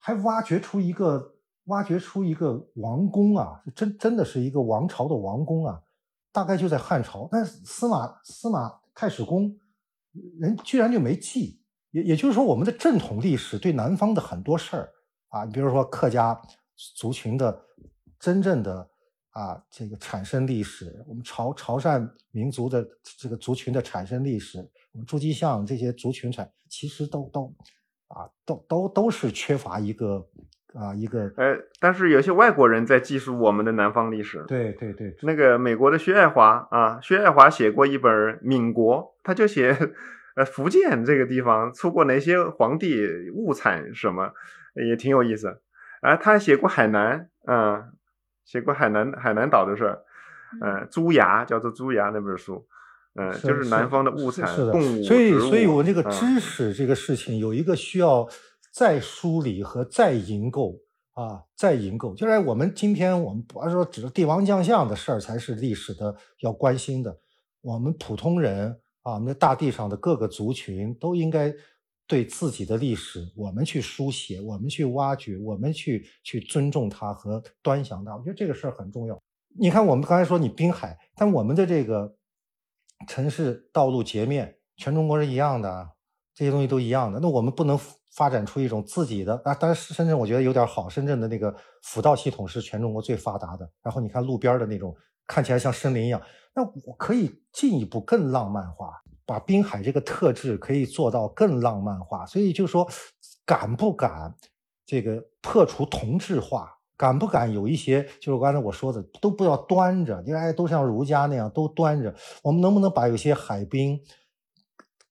还挖掘出一个挖掘出一个王宫啊，真真的是一个王朝的王宫啊，大概就在汉朝。但司马司马太史公人居然就没记，也也就是说，我们的正统历史对南方的很多事儿啊，你比如说客家族群的真正的。啊，这个产生历史，我们潮潮汕民族的这个族群的产生历史，我们诸暨巷这些族群产，其实都都啊，都都都是缺乏一个啊一个。呃，但是有些外国人在记述我们的南方历史。对对对，那个美国的薛爱华啊，薛爱华写过一本《闽国》，他就写呃，福建这个地方出过哪些皇帝，物产什么，也挺有意思。啊，他写过海南，嗯，写过海南海南岛的事儿，嗯，朱牙叫做朱牙那本书，嗯，就是南方的物产、动物、所以，所以我这个知识这个事情有一个需要再梳理和再营构啊，再营构。就是我们今天我们不是说只是帝王将相的事儿才是历史的要关心的，我们普通人。啊，我们的大地上的各个族群都应该对自己的历史，我们去书写，我们去挖掘，我们去去尊重它和端详它。我觉得这个事儿很重要。你看，我们刚才说你滨海，但我们的这个城市道路截面，全中国是一样的，这些东西都一样的。那我们不能发展出一种自己的啊？当然，深圳我觉得有点好，深圳的那个辅道系统是全中国最发达的。然后你看路边的那种，看起来像森林一样。那我可以进一步更浪漫化，把滨海这个特质可以做到更浪漫化。所以就说，敢不敢这个破除同质化？敢不敢有一些就是刚才我说的，都不要端着，因为，都像儒家那样都端着。我们能不能把有些海滨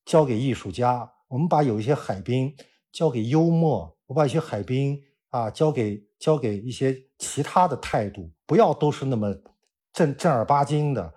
交给艺术家？我们把有一些海滨交给幽默？我把一些海滨啊交给交给一些其他的态度，不要都是那么正正儿八经的。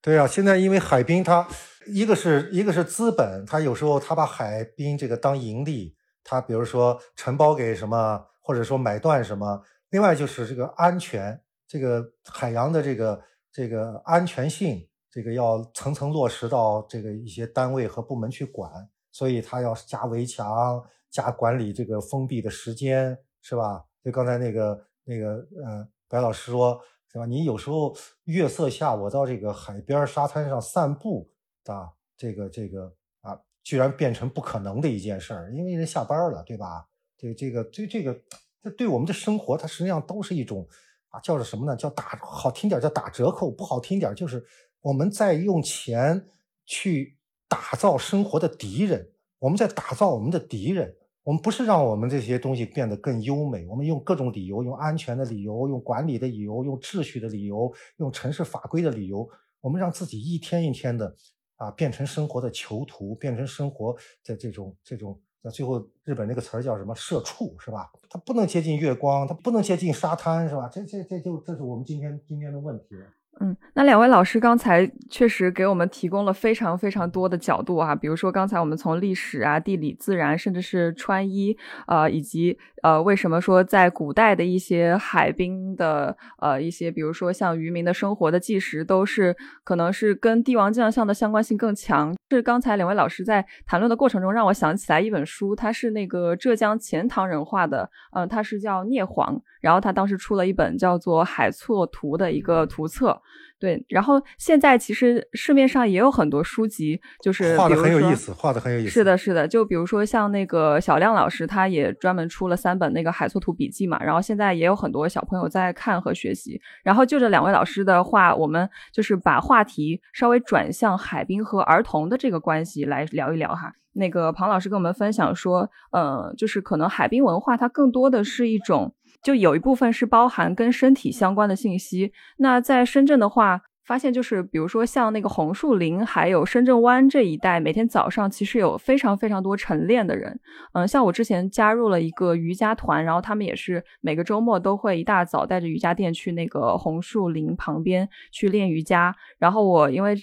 对啊，现在因为海滨，它一个是一个是资本，他有时候他把海滨这个当盈利，他比如说承包给什么，或者说买断什么。另外就是这个安全，这个海洋的这个这个安全性，这个要层层落实到这个一些单位和部门去管，所以他要加围墙，加管理这个封闭的时间，是吧？就刚才那个那个呃，白老师说。是吧？你有时候月色下，我到这个海边沙滩上散步啊，这个这个啊，居然变成不可能的一件事儿，因为人下班了，对吧？这这个这这个，这对我们的生活，它实际上都是一种啊，叫做什么呢？叫打好听点叫打折扣，不好听点就是我们在用钱去打造生活的敌人，我们在打造我们的敌人。我们不是让我们这些东西变得更优美，我们用各种理由，用安全的理由，用管理的理由，用秩序的理由，用城市法规的理由，我们让自己一天一天的啊变成生活的囚徒，变成生活的这种这种，那最后日本那个词儿叫什么社畜是吧？它不能接近月光，它不能接近沙滩是吧？这这这就这是我们今天今天的问题。嗯，那两位老师刚才确实给我们提供了非常非常多的角度啊，比如说刚才我们从历史啊、地理、自然，甚至是穿衣，呃，以及呃，为什么说在古代的一些海滨的呃一些，比如说像渔民的生活的纪实，都是可能是跟帝王将相的相关性更强。是刚才两位老师在谈论的过程中，让我想起来一本书，它是那个浙江钱塘人画的，嗯，它是叫聂璜。然后他当时出了一本叫做《海错图》的一个图册，对。然后现在其实市面上也有很多书籍，就是画的很有意思，画的很有意思。是的，是的。就比如说像那个小亮老师，他也专门出了三本那个《海错图笔记》嘛。然后现在也有很多小朋友在看和学习。然后就这两位老师的话，我们就是把话题稍微转向海滨和儿童的这个关系来聊一聊哈。那个庞老师跟我们分享说，呃，就是可能海滨文化它更多的是一种。就有一部分是包含跟身体相关的信息。那在深圳的话，发现就是比如说像那个红树林，还有深圳湾这一带，每天早上其实有非常非常多晨练的人。嗯，像我之前加入了一个瑜伽团，然后他们也是每个周末都会一大早带着瑜伽垫去那个红树林旁边去练瑜伽。然后我因为。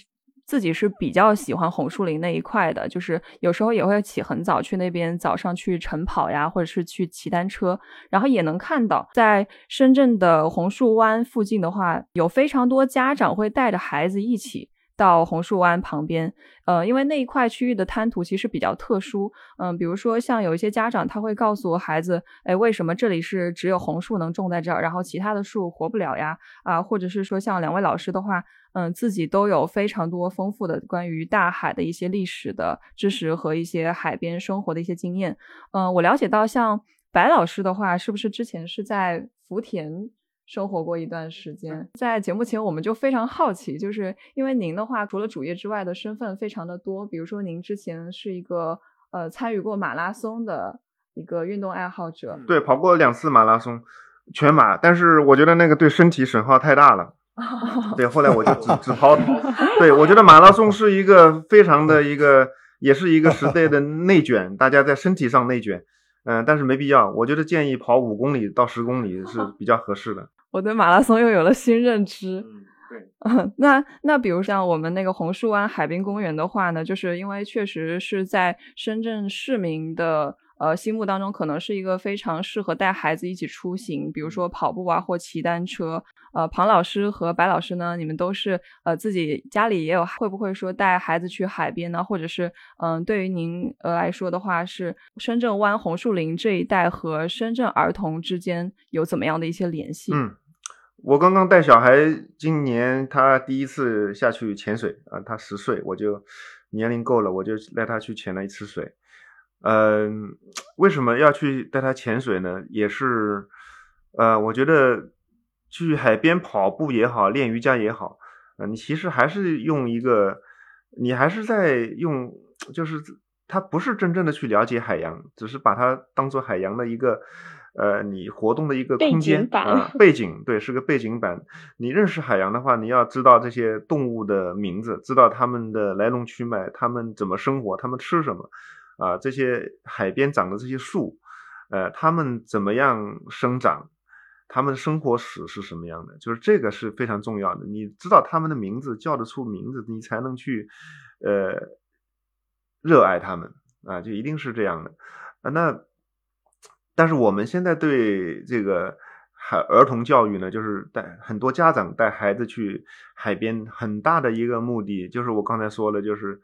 自己是比较喜欢红树林那一块的，就是有时候也会起很早去那边，早上去晨跑呀，或者是去骑单车，然后也能看到，在深圳的红树湾附近的话，有非常多家长会带着孩子一起。到红树湾旁边，呃，因为那一块区域的滩涂其实比较特殊，嗯，比如说像有一些家长他会告诉孩子，哎，为什么这里是只有红树能种在这儿，然后其他的树活不了呀？啊，或者是说像两位老师的话，嗯，自己都有非常多丰富的关于大海的一些历史的知识和一些海边生活的一些经验，嗯，我了解到像白老师的话，是不是之前是在福田？生活过一段时间，在节目前我们就非常好奇，就是因为您的话，除了主业之外的身份非常的多，比如说您之前是一个呃参与过马拉松的一个运动爱好者，对，跑过两次马拉松，全马，但是我觉得那个对身体损耗太大了，对，后来我就只 只跑，对我觉得马拉松是一个非常的一个也是一个时代的内卷，大家在身体上内卷，嗯，但是没必要。我觉得建议跑五公里到十公里是比较合适的。我对马拉松又有了新认知。嗯，对。嗯，那那比如像我们那个红树湾海滨公园的话呢，就是因为确实是在深圳市民的。呃，心目当中可能是一个非常适合带孩子一起出行，比如说跑步啊或骑单车。呃，庞老师和白老师呢，你们都是呃自己家里也有，会不会说带孩子去海边呢？或者是嗯，对于您呃来说的话，是深圳湾红树林这一带和深圳儿童之间有怎么样的一些联系？嗯，我刚刚带小孩，今年他第一次下去潜水啊，他十岁，我就年龄够了，我就带他去潜了一次水。嗯，为什么要去带他潜水呢？也是，呃，我觉得去海边跑步也好，练瑜伽也好，呃，你其实还是用一个，你还是在用，就是他不是真正的去了解海洋，只是把它当做海洋的一个，呃，你活动的一个空间啊，背景，对，是个背景板。你认识海洋的话，你要知道这些动物的名字，知道它们的来龙去脉，它们怎么生活，它们吃什么。啊，这些海边长的这些树，呃，它们怎么样生长？它们的生活史是什么样的？就是这个是非常重要的。你知道它们的名字，叫得出名字，你才能去，呃，热爱它们啊，就一定是这样的。啊，那，但是我们现在对这个海儿童教育呢，就是带很多家长带孩子去海边，很大的一个目的就是我刚才说了，就是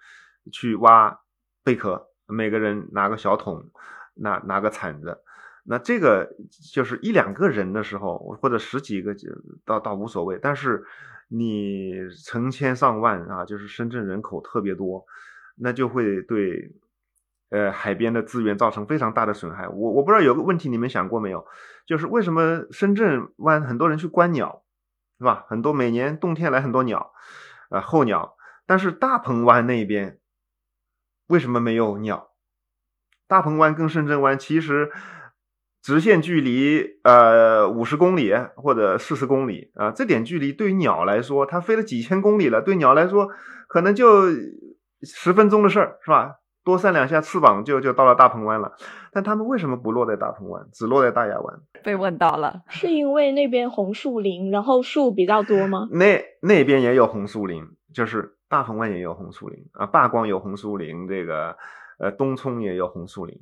去挖贝壳。每个人拿个小桶，拿拿个铲子，那这个就是一两个人的时候，或者十几个就倒倒无所谓。但是你成千上万啊，就是深圳人口特别多，那就会对呃海边的资源造成非常大的损害。我我不知道有个问题你们想过没有，就是为什么深圳湾很多人去观鸟，是吧？很多每年冬天来很多鸟，呃候鸟，但是大鹏湾那边。为什么没有鸟？大鹏湾跟深圳湾其实直线距离呃五十公里或者四十公里啊，这点距离对于鸟来说，它飞了几千公里了，对鸟来说可能就十分钟的事儿，是吧？多扇两下翅膀就就到了大鹏湾了。但他们为什么不落在大鹏湾，只落在大亚湾？被问到了，是因为那边红树林，然后树比较多吗？那那边也有红树林，就是。大鹏湾也有红树林啊，坝光有红树林，这个呃东冲也有红树林。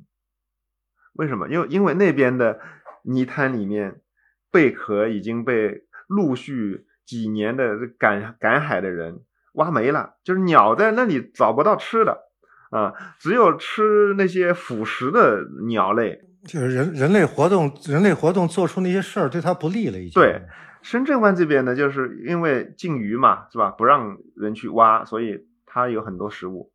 为什么？因为因为那边的泥滩里面贝壳已经被陆续几年的赶赶海的人挖没了，就是鸟在那里找不到吃的啊，只有吃那些腐食的鸟类。就是人人类活动，人类活动做出那些事儿对它不利了，已经。对。深圳湾这边呢，就是因为禁渔嘛，是吧？不让人去挖，所以它有很多食物。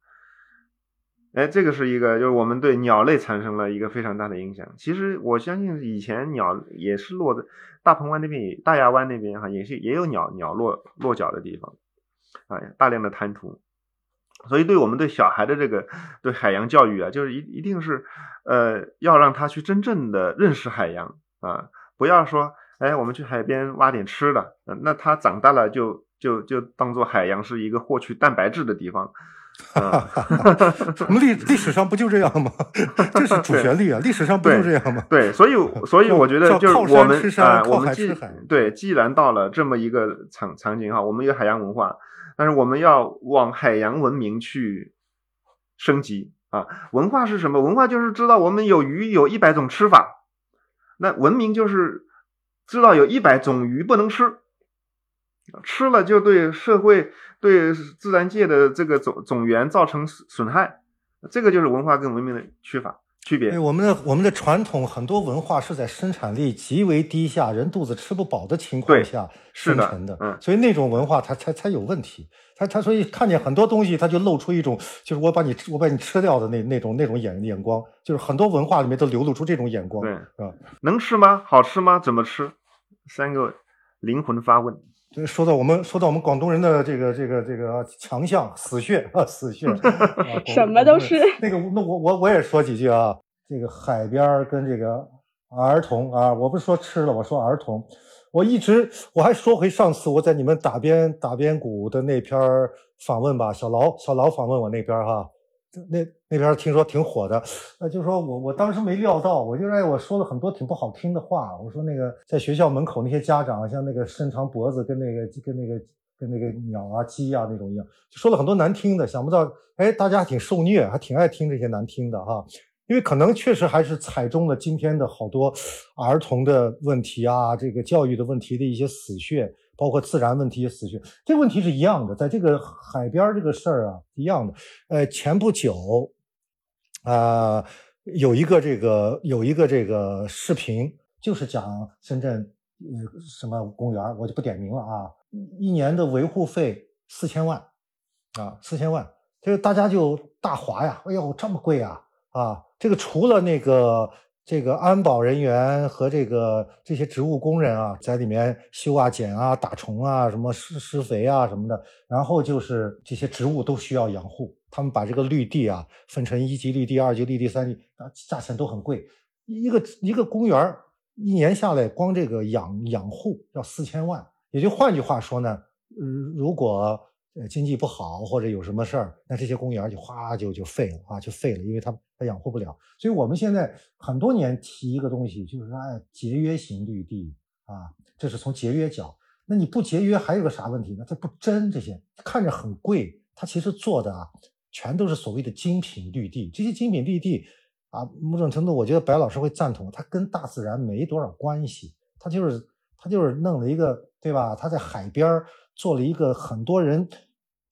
哎，这个是一个，就是我们对鸟类产生了一个非常大的影响。其实我相信以前鸟也是落在大鹏湾那边，大亚湾那边哈，也是也有鸟鸟落落脚的地方，啊，大量的滩涂。所以，对我们对小孩的这个对海洋教育啊，就是一一定是，呃，要让他去真正的认识海洋啊，不要说。哎，我们去海边挖点吃的，那他长大了就就就当做海洋是一个获取蛋白质的地方。我们历历史上不就这样吗？这是主旋律啊，历史上不就这样吗？对，所以所以我觉得就是我们啊，我们既对，既然到了这么一个场场景哈，我们有海洋文化，但是我们要往海洋文明去升级啊。文化是什么？文化就是知道我们有鱼有一百种吃法，那文明就是。知道有一百种鱼不能吃，吃了就对社会、对自然界的这个种种源造成损害，这个就是文化跟文明的区法区别。我们的我们的传统很多文化是在生产力极为低下、人肚子吃不饱的情况下生成的，嗯，所以那种文化它才才有问题。他他所以看见很多东西，他就露出一种就是我把你我把你吃掉的那那种那种眼眼光，就是很多文化里面都流露出这种眼光，对，是吧？能吃吗？好吃吗？怎么吃？三个灵魂发问，说到我们说到我们广东人的这个这个这个强项死穴啊死穴，什么都是。那个那我我我也说几句啊，这个海边跟这个儿童啊，我不是说吃了，我说儿童，我一直我还说回上次我在你们打边打边鼓的那篇访问吧，小劳小劳访问我那边哈，那那边听说挺火的，呃，就说我我当时没料到，我就哎我说了很多挺不好听的话，我说那个在学校门口那些家长像那个伸长脖子跟那个跟那个跟那个鸟啊鸡啊那种一样，就说了很多难听的，想不到哎大家还挺受虐，还挺爱听这些难听的哈，因为可能确实还是踩中了今天的好多儿童的问题啊，这个教育的问题的一些死穴。包括自然问题死去，这个问题是一样的，在这个海边这个事儿啊，一样的。呃，前不久，啊，有一个这个有一个这个视频，就是讲深圳呃什么公园，我就不点名了啊。一年的维护费四千万，啊，四千万，这个大家就大哗呀，哎呦，这么贵啊，啊，这个除了那个。这个安保人员和这个这些植物工人啊，在里面修啊、剪啊、打虫啊、什么施施肥啊什么的，然后就是这些植物都需要养护。他们把这个绿地啊分成一级绿地、二级绿地、三级，啊，价钱都很贵。一个一个公园一年下来，光这个养养护要四千万。也就换句话说呢，嗯如果呃，经济不好或者有什么事儿，那这些公园就哗就就废了啊，就废了，因为它它养护不了。所以我们现在很多年提一个东西，就是说，哎，节约型绿地啊，这是从节约角。那你不节约，还有个啥问题呢？这不真，这些看着很贵，它其实做的啊，全都是所谓的精品绿地。这些精品绿地啊，某种程度，我觉得白老师会赞同，它跟大自然没多少关系，它就是它就是弄了一个，对吧？它在海边做了一个很多人。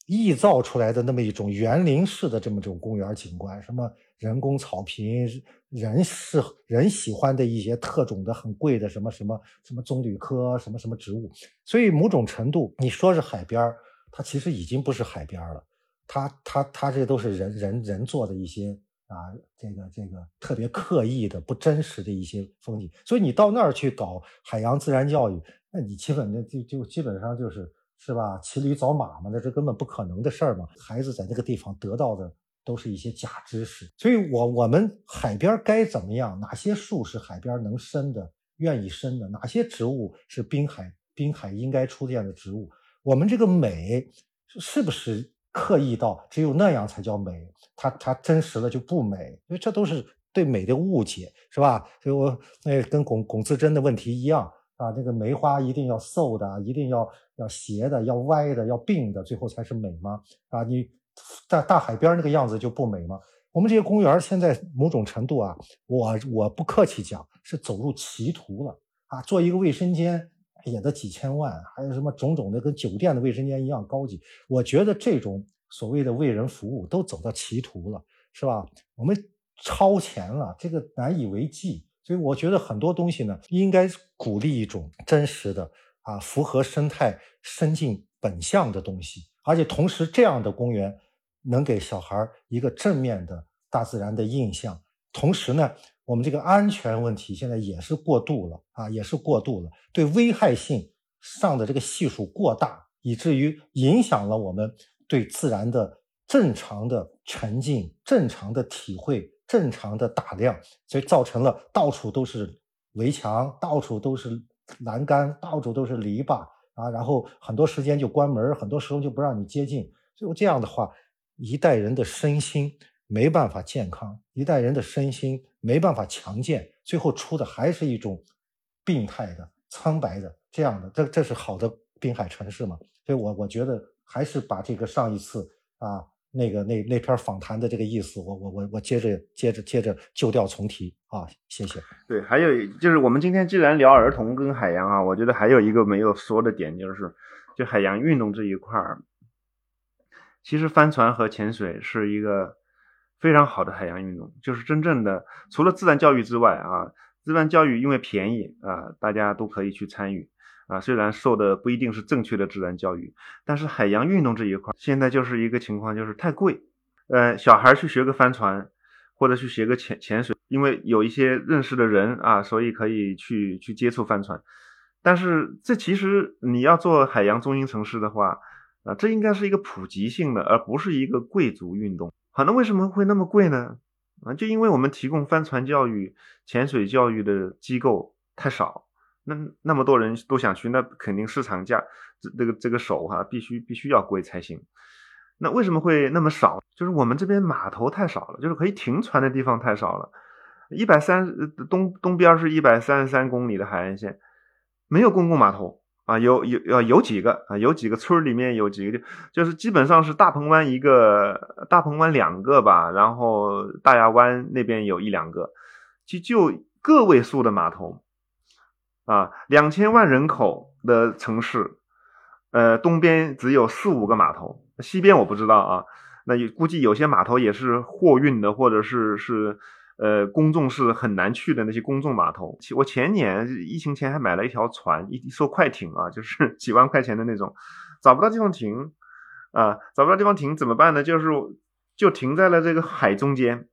臆造出来的那么一种园林式的这么种公园景观，什么人工草坪，人是人喜欢的一些特种的很贵的什么什么什么棕榈科什么什么植物，所以某种程度你说是海边它其实已经不是海边了，它它它这都是人人人做的一些啊，这个这个特别刻意的不真实的一些风景，所以你到那儿去搞海洋自然教育，那你基本的就就基本上就是。是吧？骑驴找马嘛，那这根本不可能的事儿嘛。孩子在那个地方得到的都是一些假知识，所以，我我们海边该怎么样？哪些树是海边能生的、愿意生的？哪些植物是滨海滨海应该出现的植物？我们这个美是不是刻意到只有那样才叫美？它它真实了就不美，因为这都是对美的误解，是吧？所以我那跟龚龚自珍的问题一样。啊，这个梅花一定要瘦的，一定要要斜的，要歪的，要并的，最后才是美吗？啊，你在大海边那个样子就不美吗？我们这些公园现在某种程度啊，我我不客气讲，是走入歧途了啊！做一个卫生间也得几千万，还有什么种种的跟酒店的卫生间一样高级。我觉得这种所谓的为人服务都走到歧途了，是吧？我们超前了，这个难以为继。所以我觉得很多东西呢，应该鼓励一种真实的啊，符合生态生境本相的东西，而且同时这样的公园能给小孩一个正面的大自然的印象。同时呢，我们这个安全问题现在也是过度了啊，也是过度了，对危害性上的这个系数过大，以至于影响了我们对自然的正常的沉浸、正常的体会。正常的打量，所以造成了到处都是围墙，到处都是栏杆，到处都是篱笆啊，然后很多时间就关门，很多时候就不让你接近。所以这样的话，一代人的身心没办法健康，一代人的身心没办法强健，最后出的还是一种病态的、苍白的这样的。这这是好的滨海城市吗？所以我我觉得还是把这个上一次啊。那个那那篇访谈的这个意思，我我我我接着接着接着旧调重提啊，谢谢。对，还有就是我们今天既然聊儿童跟海洋啊，我觉得还有一个没有说的点就是，就海洋运动这一块儿，其实帆船和潜水是一个非常好的海洋运动，就是真正的除了自然教育之外啊，自然教育因为便宜啊，大家都可以去参与。啊，虽然受的不一定是正确的自然教育，但是海洋运动这一块现在就是一个情况，就是太贵。呃，小孩去学个帆船，或者去学个潜潜水，因为有一些认识的人啊，所以可以去去接触帆船。但是这其实你要做海洋中心城市的话，啊，这应该是一个普及性的，而不是一个贵族运动。好，那为什么会那么贵呢？啊，就因为我们提供帆船教育、潜水教育的机构太少。那那么多人都想去，那肯定市场价这这个这个手哈，必须必须要贵才行。那为什么会那么少？就是我们这边码头太少了，就是可以停船的地方太少了。一百三东东边是一百三十三公里的海岸线，没有公共码头啊，有有呃有几个啊，有几个村里面有几个就是基本上是大鹏湾一个，大鹏湾两个吧，然后大亚湾那边有一两个，就就个位数的码头啊，两千万人口的城市，呃，东边只有四五个码头，西边我不知道啊，那估计有些码头也是货运的，或者是是。呃，公众是很难去的那些公众码头。我前年疫情前还买了一条船，一艘快艇啊，就是 几万块钱的那种，找不到地方停啊，找不到地方停怎么办呢？就是就停在了这个海中间。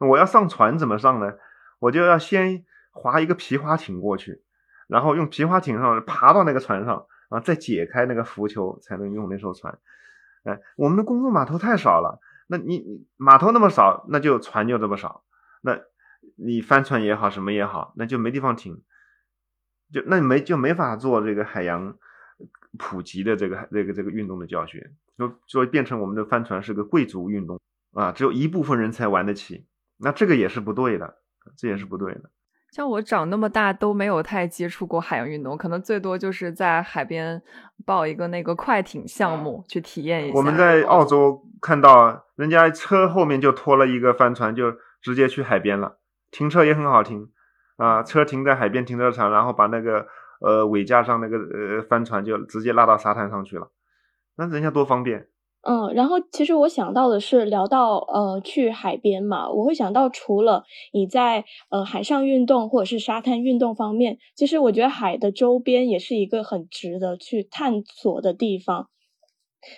我要上船怎么上呢？我就要先划一个皮划艇过去，然后用皮划艇上爬到那个船上，啊再解开那个浮球才能用那艘船。哎，我们的工作码头太少了，那你码头那么少，那就船就这么少。那你帆船也好，什么也好，那就没地方停，就那没就没法做这个海洋普及的这个这个这个运动的教学，就就变成我们的帆船是个贵族运动啊，只有一部分人才玩得起，那这个也是不对的，这也是不对的。像我长那么大都没有太接触过海洋运动，可能最多就是在海边报一个那个快艇项目去体验一下。我们在澳洲看到人家车后面就拖了一个帆船，就。直接去海边了，停车也很好停，啊，车停在海边停车场，然后把那个呃尾架上那个呃帆船就直接拉到沙滩上去了，那人家多方便。嗯，然后其实我想到的是聊到呃去海边嘛，我会想到除了你在呃海上运动或者是沙滩运动方面，其实我觉得海的周边也是一个很值得去探索的地方。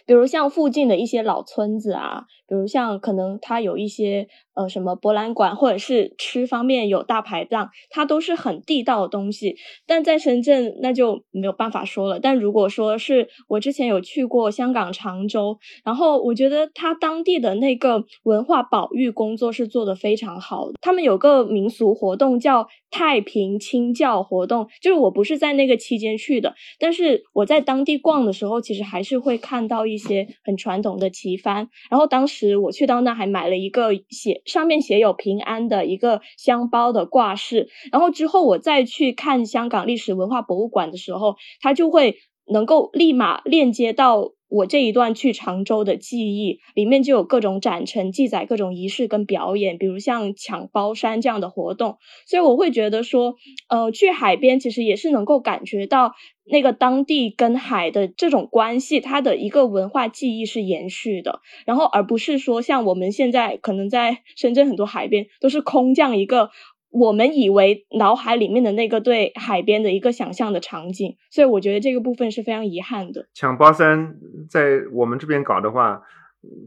比如像附近的一些老村子啊，比如像可能它有一些呃什么博览馆，或者是吃方面有大排档，它都是很地道的东西。但在深圳那就没有办法说了。但如果说是我之前有去过香港常州，然后我觉得它当地的那个文化保育工作是做得非常好的。他们有个民俗活动叫太平清教活动，就是我不是在那个期间去的，但是我在当地逛的时候，其实还是会看。到一些很传统的旗幡，然后当时我去到那还买了一个写上面写有平安的一个香包的挂饰，然后之后我再去看香港历史文化博物馆的时候，它就会能够立马链接到。我这一段去常州的记忆里面就有各种展陈，记载各种仪式跟表演，比如像抢包山这样的活动。所以我会觉得说，呃，去海边其实也是能够感觉到那个当地跟海的这种关系，它的一个文化记忆是延续的。然后而不是说像我们现在可能在深圳很多海边都是空降一个。我们以为脑海里面的那个对海边的一个想象的场景，所以我觉得这个部分是非常遗憾的。抢包山在我们这边搞的话，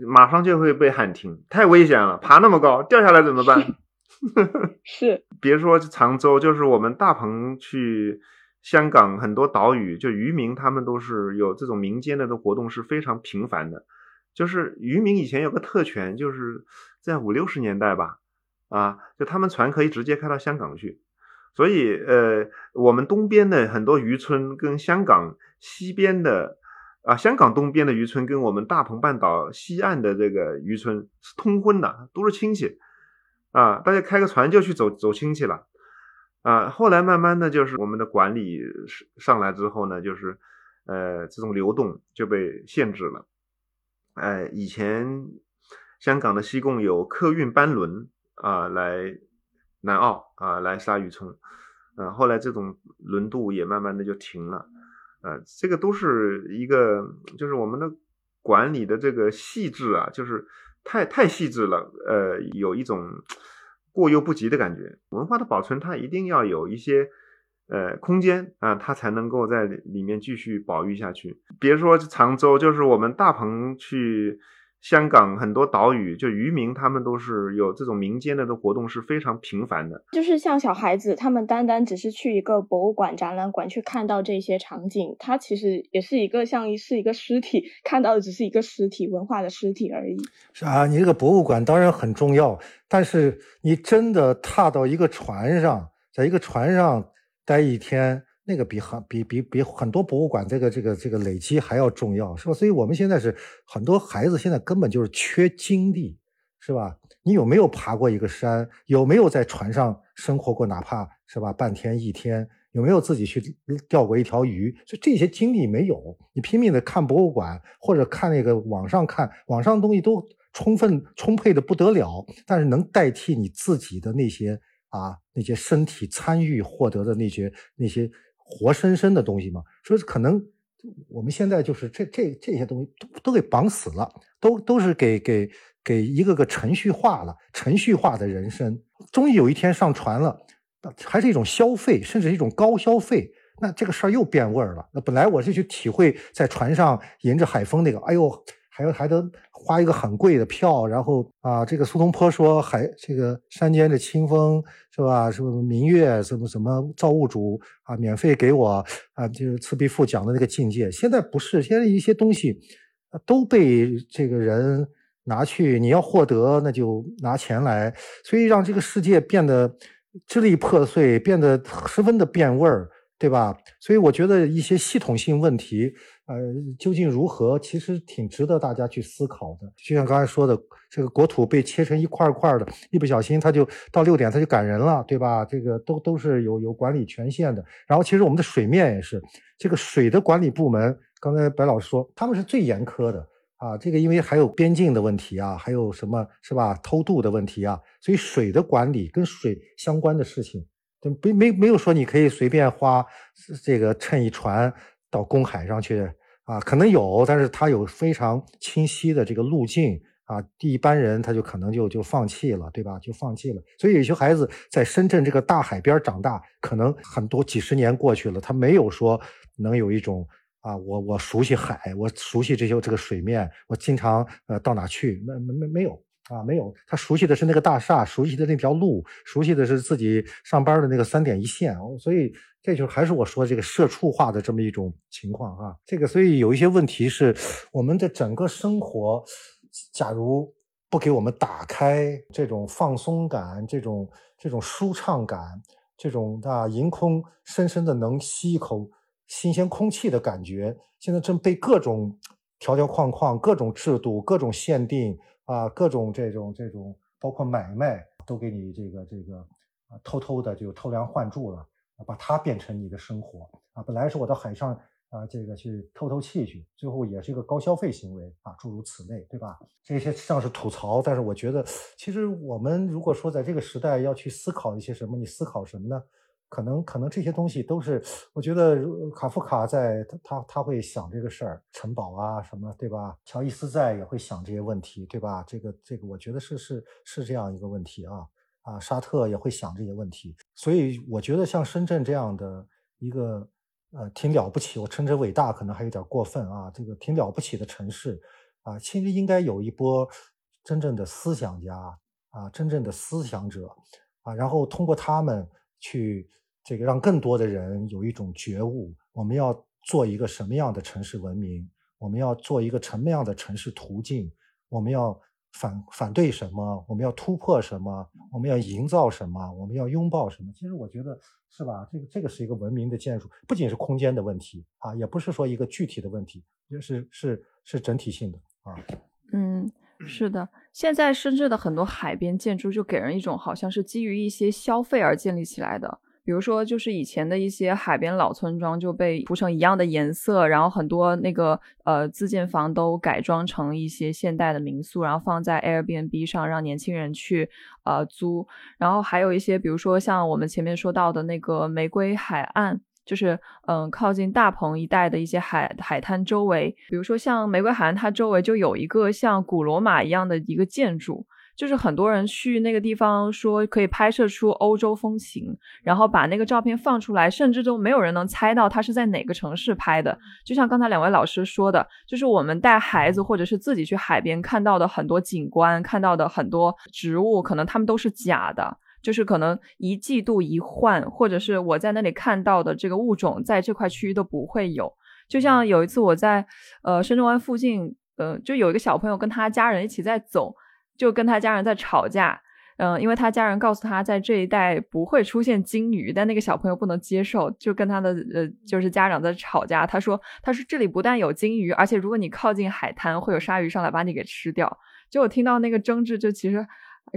马上就会被喊停，太危险了，爬那么高掉下来怎么办？是，别说常州，就是我们大鹏去香港很多岛屿，就渔民他们都是有这种民间的的活动是非常频繁的。就是渔民以前有个特权，就是在五六十年代吧。啊，就他们船可以直接开到香港去，所以呃，我们东边的很多渔村跟香港西边的啊，香港东边的渔村跟我们大鹏半岛西岸的这个渔村是通婚的，都是亲戚啊，大家开个船就去走走亲戚了啊。后来慢慢的就是我们的管理上来之后呢，就是呃，这种流动就被限制了。哎，以前香港的西贡有客运班轮。啊，来南澳啊，来杀渔村，啊，后来这种轮渡也慢慢的就停了，啊，这个都是一个，就是我们的管理的这个细致啊，就是太太细致了，呃，有一种过犹不及的感觉。文化的保存，它一定要有一些呃空间啊，它才能够在里面继续保育下去。别说常州，就是我们大鹏去。香港很多岛屿，就渔民他们都是有这种民间的的活动是非常频繁的。就是像小孩子，他们单单只是去一个博物馆、展览馆去看到这些场景，它其实也是一个像是一个尸体，看到的只是一个尸体文化的尸体而已。是啊，你这个博物馆当然很重要，但是你真的踏到一个船上，在一个船上待一天，那个比很比比比很多博物馆这个这个这个累积还要重要，是吧？所以我们现在是很多孩子现在根本就是缺经历，是吧？你有没有爬过一个山？有没有在船上生活过？哪怕是吧半天一天？有没有自己去钓过一条鱼？就这些经历没有，你拼命的看博物馆或者看那个网上看网上东西都充分充沛的不得了，但是能代替你自己的那些啊那些身体参与获得的那些那些活生生的东西吗？所以可能我们现在就是这这这些东西都都给绑死了，都都是给给给一个个程序化了，程序化的人生，终于有一天上传了。还是一种消费，甚至一种高消费，那这个事儿又变味儿了。那本来我是去体会在船上迎着海风那个，哎呦，还要还得花一个很贵的票，然后啊，这个苏东坡说还这个山间的清风是吧？什么明月，什么什么造物主啊，免费给我啊，就是《赤壁赋》讲的那个境界。现在不是，现在一些东西都被这个人拿去，你要获得那就拿钱来，所以让这个世界变得。支离破碎，变得十分的变味儿，对吧？所以我觉得一些系统性问题，呃，究竟如何，其实挺值得大家去思考的。就像刚才说的，这个国土被切成一块块的，一不小心他就到六点他就赶人了，对吧？这个都都是有有管理权限的。然后其实我们的水面也是，这个水的管理部门，刚才白老师说他们是最严苛的。啊，这个因为还有边境的问题啊，还有什么是吧？偷渡的问题啊，所以水的管理跟水相关的事情，没没没有说你可以随便花这个乘一船到公海上去啊，可能有，但是他有非常清晰的这个路径啊，一般人他就可能就就放弃了，对吧？就放弃了。所以有些孩子在深圳这个大海边长大，可能很多几十年过去了，他没有说能有一种。啊，我我熟悉海，我熟悉这些这个水面，我经常呃到哪去？没没没没有啊，没有。他熟悉的是那个大厦，熟悉的那条路，熟悉的是自己上班的那个三点一线。所以这就还是我说这个社畜化的这么一种情况啊。这个所以有一些问题是我们的整个生活，假如不给我们打开这种放松感，这种这种舒畅感，这种啊迎空深深的能吸一口。新鲜空气的感觉，现在正被各种条条框框、各种制度、各种限定啊，各种这种这种，包括买卖，都给你这个这个啊，偷偷的就偷梁换柱了，把它变成你的生活啊。本来是我到海上啊，这个去透透气去，最后也是一个高消费行为啊，诸如此类，对吧？这些像是吐槽，但是我觉得，其实我们如果说在这个时代要去思考一些什么，你思考什么呢？可能可能这些东西都是，我觉得卡夫卡在他他他会想这个事儿，城堡啊什么，对吧？乔伊斯在也会想这些问题，对吧？这个这个，我觉得是是是这样一个问题啊啊，沙特也会想这些问题，所以我觉得像深圳这样的一个呃挺了不起，我称之伟大可能还有点过分啊，这个挺了不起的城市啊，其实应该有一波真正的思想家啊，真正的思想者啊，然后通过他们去。这个让更多的人有一种觉悟，我们要做一个什么样的城市文明？我们要做一个什么样的城市途径？我们要反反对什么？我们要突破什么？我们要营造什么？我们要拥抱什么？其实我觉得是吧？这个这个是一个文明的建筑，不仅是空间的问题啊，也不是说一个具体的问题，就是是是整体性的啊。嗯，是的。现在深圳的很多海边建筑就给人一种好像是基于一些消费而建立起来的。比如说，就是以前的一些海边老村庄就被涂成一样的颜色，然后很多那个呃自建房都改装成一些现代的民宿，然后放在 Airbnb 上让年轻人去呃租。然后还有一些，比如说像我们前面说到的那个玫瑰海岸，就是嗯靠近大鹏一带的一些海海滩周围，比如说像玫瑰海岸，它周围就有一个像古罗马一样的一个建筑。就是很多人去那个地方说可以拍摄出欧洲风情，然后把那个照片放出来，甚至都没有人能猜到它是在哪个城市拍的。就像刚才两位老师说的，就是我们带孩子或者是自己去海边看到的很多景观，看到的很多植物，可能他们都是假的，就是可能一季度一换，或者是我在那里看到的这个物种，在这块区域都不会有。就像有一次我在呃深圳湾附近，呃，就有一个小朋友跟他家人一起在走。就跟他家人在吵架，嗯，因为他家人告诉他在这一带不会出现鲸鱼，但那个小朋友不能接受，就跟他的呃就是家长在吵架。他说他说这里不但有鲸鱼，而且如果你靠近海滩，会有鲨鱼上来把你给吃掉。就我听到那个争执，就其实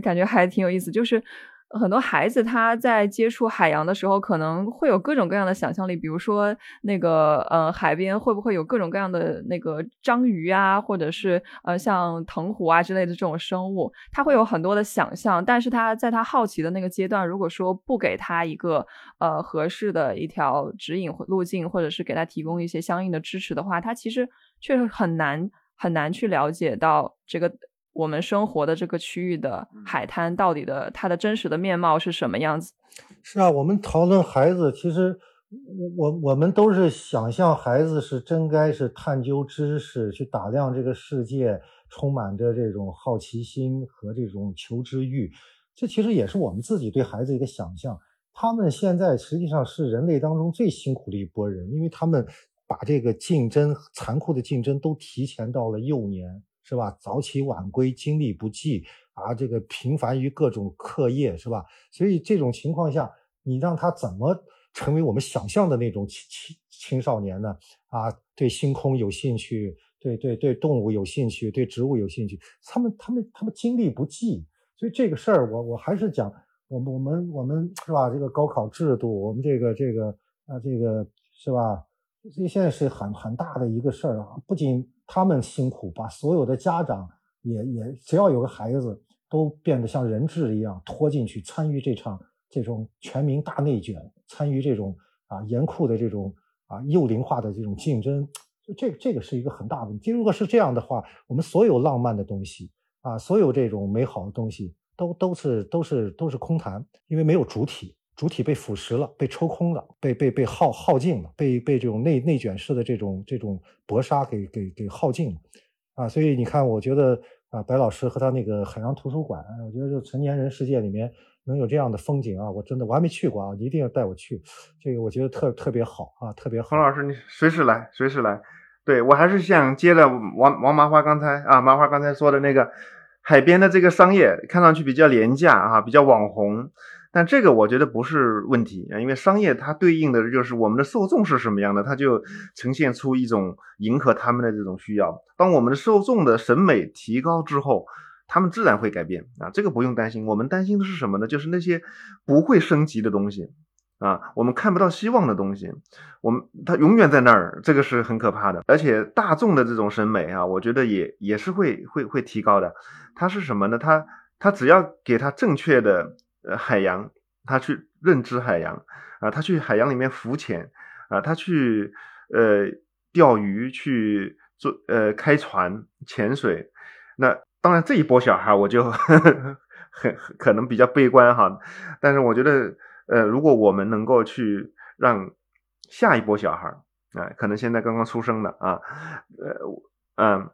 感觉还挺有意思，就是。很多孩子他在接触海洋的时候，可能会有各种各样的想象力，比如说那个呃海边会不会有各种各样的那个章鱼啊，或者是呃像藤壶啊之类的这种生物，他会有很多的想象。但是他在他好奇的那个阶段，如果说不给他一个呃合适的一条指引路径，或者是给他提供一些相应的支持的话，他其实确实很难很难去了解到这个。我们生活的这个区域的海滩到底的它的真实的面貌是什么样子？是啊，我们讨论孩子，其实我我们都是想象孩子是真该是探究知识，去打量这个世界，充满着这种好奇心和这种求知欲。这其实也是我们自己对孩子一个想象。他们现在实际上是人类当中最辛苦的一波人，因为他们把这个竞争残酷的竞争都提前到了幼年。是吧？早起晚归，精力不济啊，这个频繁于各种课业，是吧？所以这种情况下，你让他怎么成为我们想象的那种青青青少年呢？啊，对星空有兴趣，对对对动物有兴趣，对植物有兴趣，他们他们他们精力不济，所以这个事儿，我我还是讲，我们我们我们是吧？这个高考制度，我们这个这个啊，这个是吧？这现在是很很大的一个事儿啊，不仅。他们辛苦，把所有的家长也也，只要有个孩子，都变得像人质一样拖进去，参与这场这种全民大内卷，参与这种啊严酷的这种啊幼龄化的这种竞争，就这这个是一个很大的问题。如果是这样的话，我们所有浪漫的东西啊，所有这种美好的东西，都都是都是都是空谈，因为没有主体。主体被腐蚀了，被抽空了，被被被耗耗尽了，被被这种内内卷式的这种这种搏杀给给给耗尽了，啊，所以你看，我觉得啊，白老师和他那个海洋图书馆，我觉得就成年人世界里面能有这样的风景啊，我真的我还没去过啊，一定要带我去，这个我觉得特特别好啊，特别好。洪老师，你随时来，随时来。对我还是想接着王王麻花刚才啊，麻花刚才说的那个海边的这个商业，看上去比较廉价啊，比较网红。但这个我觉得不是问题啊，因为商业它对应的就是我们的受众是什么样的，它就呈现出一种迎合他们的这种需要。当我们的受众的审美提高之后，他们自然会改变啊，这个不用担心。我们担心的是什么呢？就是那些不会升级的东西啊，我们看不到希望的东西，我们它永远在那儿，这个是很可怕的。而且大众的这种审美啊，我觉得也也是会会会提高的。它是什么呢？它它只要给它正确的。呃，海洋，他去认知海洋啊，他去海洋里面浮潜啊，他去呃钓鱼，去做呃开船潜水。那当然这一波小孩我就 很可能比较悲观哈，但是我觉得呃，如果我们能够去让下一波小孩啊，可能现在刚刚出生的啊，呃嗯，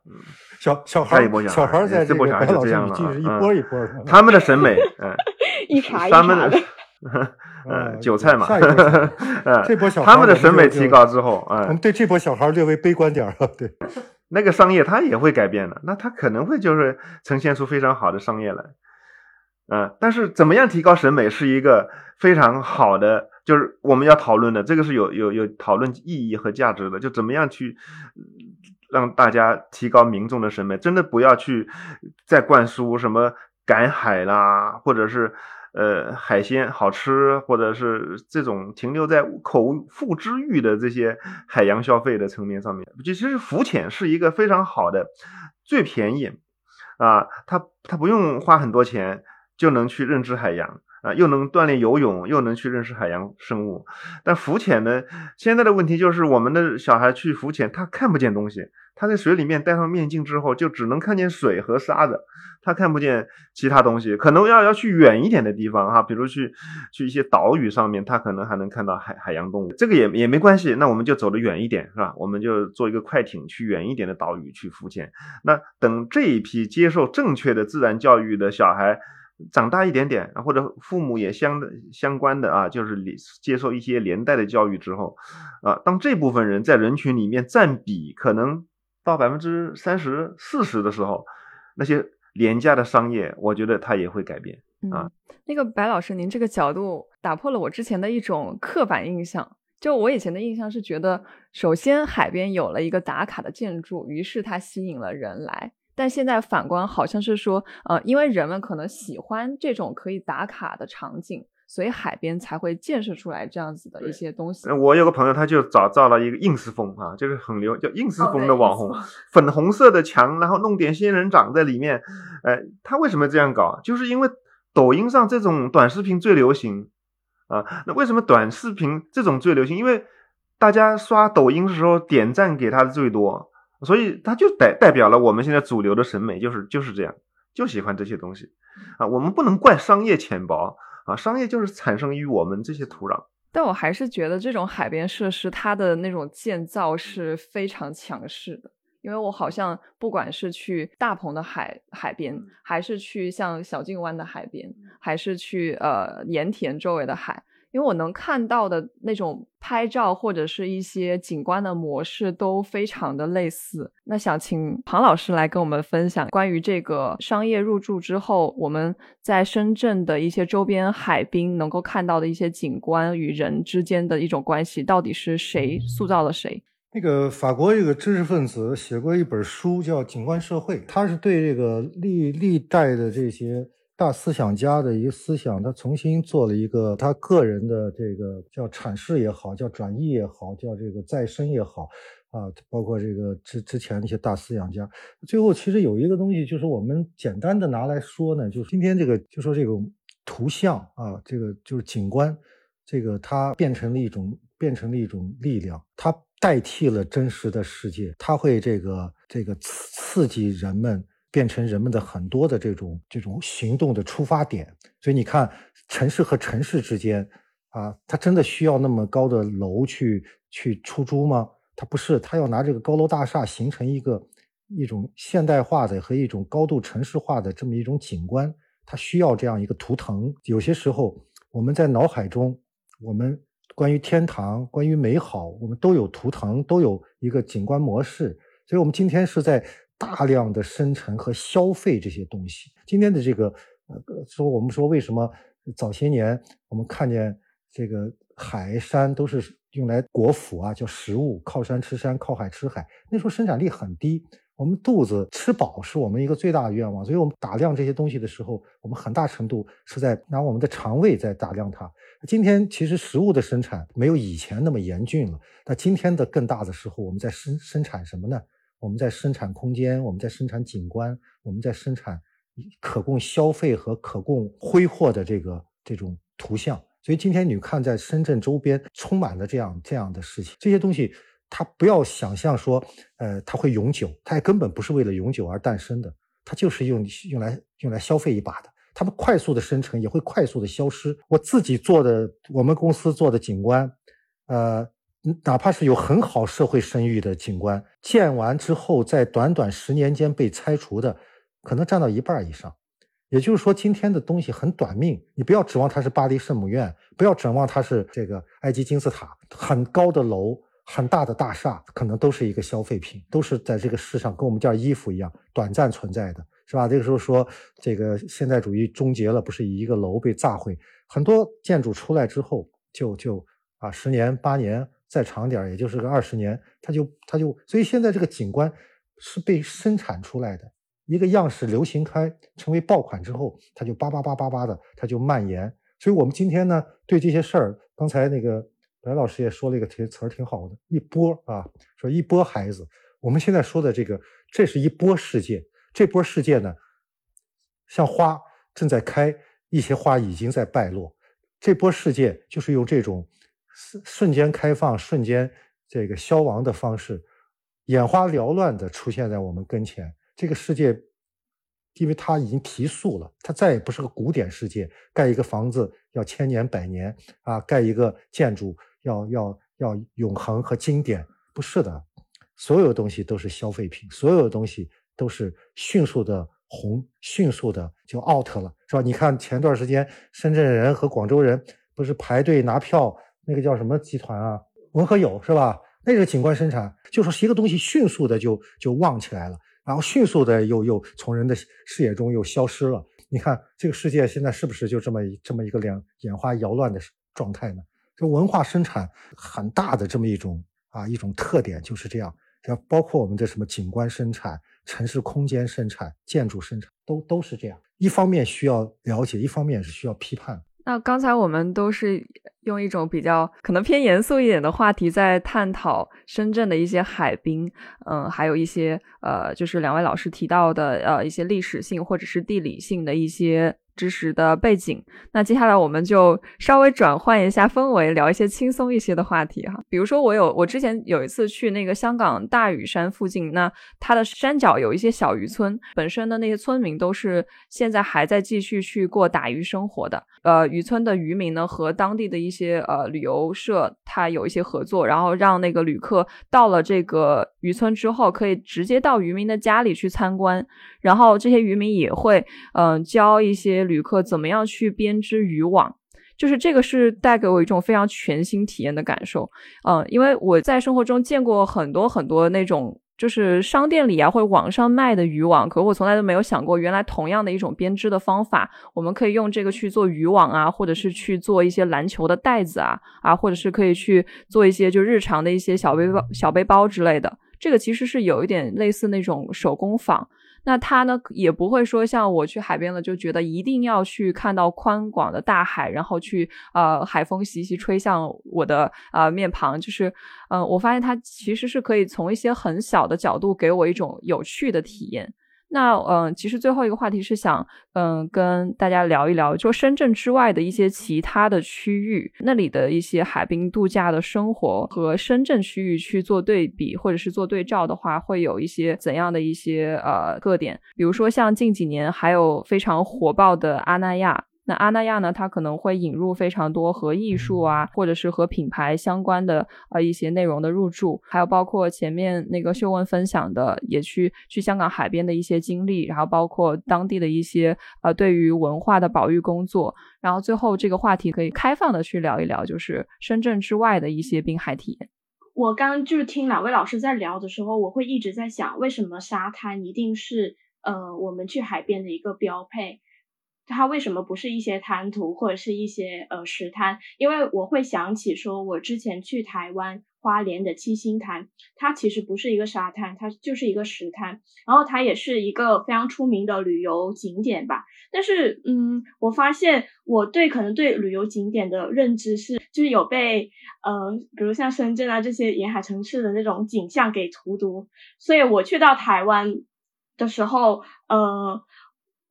小小孩小孩在这波小孩就这样了，一波一波的，他们的审美嗯。一茬一茬的，嗯，韭菜嘛，呃，这波小孩他们的审美提高之后，啊，我们对这波小孩略微悲观点了对，那个商业它也会改变的，那它可能会就是呈现出非常好的商业来，嗯，但是怎么样提高审美是一个非常好的，就是我们要讨论的，这个是有有有讨论意义和价值的，就怎么样去让大家提高民众的审美，真的不要去再灌输什么。赶海啦，或者是呃海鲜好吃，或者是这种停留在口腹之欲的这些海洋消费的层面上面，就其实浮潜是一个非常好的，最便宜啊，它它不用花很多钱就能去认知海洋啊，又能锻炼游泳，又能去认识海洋生物。但浮潜呢，现在的问题就是我们的小孩去浮潜，他看不见东西。他在水里面戴上面镜之后，就只能看见水和沙子，他看不见其他东西。可能要要去远一点的地方哈，比如去去一些岛屿上面，他可能还能看到海海洋动物。这个也也没关系，那我们就走得远一点是吧？我们就坐一个快艇去远一点的岛屿去浮潜。那等这一批接受正确的自然教育的小孩长大一点点，或者父母也相相关的啊，就是接受一些连带的教育之后，啊，当这部分人在人群里面占比可能。到百分之三十四十的时候，那些廉价的商业，我觉得它也会改变。啊。那个白老师，您这个角度打破了我之前的一种刻板印象。就我以前的印象是觉得，首先海边有了一个打卡的建筑，于是它吸引了人来。但现在反观，好像是说，呃，因为人们可能喜欢这种可以打卡的场景，所以海边才会建设出来这样子的一些东西。我有个朋友，他就找造了一个 ins 风啊，就是很流叫 ins 风的网红，哦粉红色的墙，然后弄点仙人掌在里面。呃，他为什么这样搞？就是因为抖音上这种短视频最流行啊。那为什么短视频这种最流行？因为大家刷抖音的时候点赞给他的最多。所以他就代代表了我们现在主流的审美，就是就是这样，就喜欢这些东西啊。我们不能怪商业浅薄啊，商业就是产生于我们这些土壤。但我还是觉得这种海边设施它的那种建造是非常强势的，因为我好像不管是去大鹏的海海边，还是去像小径湾的海边，还是去呃盐田周围的海。因为我能看到的那种拍照或者是一些景观的模式都非常的类似。那想请庞老师来跟我们分享关于这个商业入驻之后，我们在深圳的一些周边海滨能够看到的一些景观与人之间的一种关系，到底是谁塑造了谁？那个法国一个知识分子写过一本书叫《景观社会》，他是对这个历历代的这些。大思想家的一个思想，他重新做了一个他个人的这个叫阐释也好，叫转译也好，叫这个再生也好，啊，包括这个之之前那些大思想家，最后其实有一个东西，就是我们简单的拿来说呢，就是今天这个就说这种图像啊，这个就是景观，这个它变成了一种变成了一种力量，它代替了真实的世界，它会这个这个刺刺激人们。变成人们的很多的这种这种行动的出发点，所以你看，城市和城市之间啊，它真的需要那么高的楼去去出租吗？它不是，它要拿这个高楼大厦形成一个一种现代化的和一种高度城市化的这么一种景观，它需要这样一个图腾。有些时候，我们在脑海中，我们关于天堂、关于美好，我们都有图腾，都有一个景观模式。所以，我们今天是在。大量的生成和消费这些东西。今天的这个，呃，说我们说为什么早些年我们看见这个海山都是用来果腹啊，叫食物，靠山吃山，靠海吃海。那时候生产力很低，我们肚子吃饱是我们一个最大的愿望。所以我们打量这些东西的时候，我们很大程度是在拿我们的肠胃在打量它。今天其实食物的生产没有以前那么严峻了。那今天的更大的时候，我们在生生产什么呢？我们在生产空间，我们在生产景观，我们在生产可供消费和可供挥霍的这个这种图像。所以今天你看，在深圳周边充满了这样这样的事情。这些东西，它不要想象说，呃，它会永久，它也根本不是为了永久而诞生的，它就是用用来用来消费一把的。它们快速的生成，也会快速的消失。我自己做的，我们公司做的景观，呃。哪怕是有很好社会声誉的景观，建完之后，在短短十年间被拆除的，可能占到一半以上。也就是说，今天的东西很短命。你不要指望它是巴黎圣母院，不要指望它是这个埃及金字塔，很高的楼、很大的大厦，可能都是一个消费品，都是在这个世上跟我们件衣服一样短暂存在的，是吧？这个时候说这个现代主义终结了，不是以一个楼被炸毁，很多建筑出来之后，就就啊，十年八年。再长点也就是个二十年，它就它就，所以现在这个景观是被生产出来的一个样式流行开，成为爆款之后，它就叭叭叭叭叭的，它就蔓延。所以我们今天呢，对这些事儿，刚才那个白老师也说了一个词词儿挺好的，一波啊，说一波孩子。我们现在说的这个，这是一波世界，这波世界呢，像花正在开，一些花已经在败落，这波世界就是用这种。瞬瞬间开放、瞬间这个消亡的方式，眼花缭乱的出现在我们跟前。这个世界，因为它已经提速了，它再也不是个古典世界。盖一个房子要千年百年啊，盖一个建筑要要要永恒和经典，不是的。所有东西都是消费品，所有东西都是迅速的红，迅速的就 out 了，是吧？你看前段时间深圳人和广州人不是排队拿票？那个叫什么集团啊？文和友是吧？那个景观生产，就说一个东西迅速的就就旺起来了，然后迅速的又又从人的视野中又消失了。你看这个世界现在是不是就这么这么一个两眼花缭乱的状态呢？就文化生产很大的这么一种啊一种特点就是这样，要包括我们的什么景观生产、城市空间生产、建筑生产，都都是这样。一方面需要了解，一方面是需要批判。那刚才我们都是用一种比较可能偏严肃一点的话题在探讨深圳的一些海滨，嗯，还有一些呃，就是两位老师提到的呃一些历史性或者是地理性的一些。知识的背景，那接下来我们就稍微转换一下氛围，聊一些轻松一些的话题哈。比如说，我有我之前有一次去那个香港大屿山附近，那它的山脚有一些小渔村，本身的那些村民都是现在还在继续去过打鱼生活的。呃，渔村的渔民呢和当地的一些呃旅游社，它有一些合作，然后让那个旅客到了这个渔村之后，可以直接到渔民的家里去参观，然后这些渔民也会嗯教一些。旅客怎么样去编织渔网？就是这个是带给我一种非常全新体验的感受。嗯，因为我在生活中见过很多很多那种，就是商店里啊或者网上卖的渔网，可我从来都没有想过，原来同样的一种编织的方法，我们可以用这个去做渔网啊，或者是去做一些篮球的袋子啊啊，或者是可以去做一些就日常的一些小背包、小背包之类的。这个其实是有一点类似那种手工坊。那他呢也不会说像我去海边了就觉得一定要去看到宽广的大海，然后去呃海风习习吹向我的呃面庞，就是嗯我发现他其实是可以从一些很小的角度给我一种有趣的体验。那嗯，其实最后一个话题是想嗯跟大家聊一聊，就深圳之外的一些其他的区域，那里的一些海滨度假的生活和深圳区域去做对比或者是做对照的话，会有一些怎样的一些呃特点？比如说像近几年还有非常火爆的阿那亚。那阿那亚呢？它可能会引入非常多和艺术啊，或者是和品牌相关的呃一些内容的入驻，还有包括前面那个秀文分享的，也去去香港海边的一些经历，然后包括当地的一些呃对于文化的保育工作，然后最后这个话题可以开放的去聊一聊，就是深圳之外的一些滨海体验。我刚就是听两位老师在聊的时候，我会一直在想，为什么沙滩一定是呃我们去海边的一个标配？它为什么不是一些滩涂或者是一些呃石滩？因为我会想起说，我之前去台湾花莲的七星潭，它其实不是一个沙滩，它就是一个石滩，然后它也是一个非常出名的旅游景点吧。但是，嗯，我发现我对可能对旅游景点的认知是，就是有被呃，比如像深圳啊这些沿海城市的那种景象给荼毒，所以我去到台湾的时候，呃。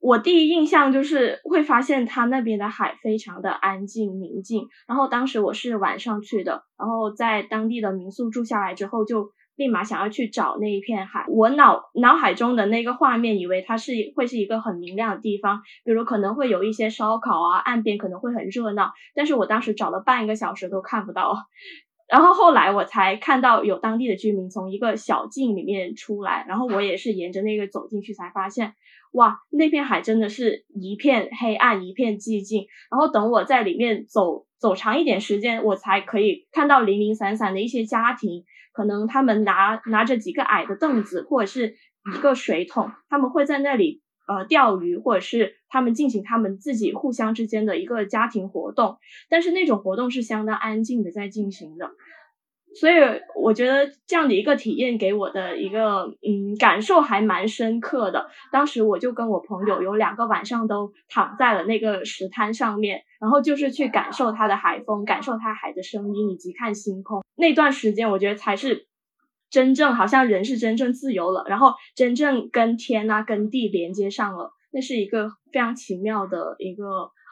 我第一印象就是会发现它那边的海非常的安静宁静，然后当时我是晚上去的，然后在当地的民宿住下来之后，就立马想要去找那一片海。我脑脑海中的那个画面，以为它是会是一个很明亮的地方，比如可能会有一些烧烤啊，岸边可能会很热闹，但是我当时找了半个小时都看不到。然后后来我才看到有当地的居民从一个小径里面出来，然后我也是沿着那个走进去，才发现。哇，那片海真的是一片黑暗，一片寂静。然后等我在里面走走长一点时间，我才可以看到零零散散的一些家庭，可能他们拿拿着几个矮的凳子或者是一个水桶，他们会在那里呃钓鱼，或者是他们进行他们自己互相之间的一个家庭活动。但是那种活动是相当安静的在进行的。所以我觉得这样的一个体验给我的一个嗯感受还蛮深刻的。当时我就跟我朋友有两个晚上都躺在了那个石滩上面，然后就是去感受它的海风，感受它海的声音，以及看星空。那段时间我觉得才是真正好像人是真正自由了，然后真正跟天啊跟地连接上了。那是一个非常奇妙的一个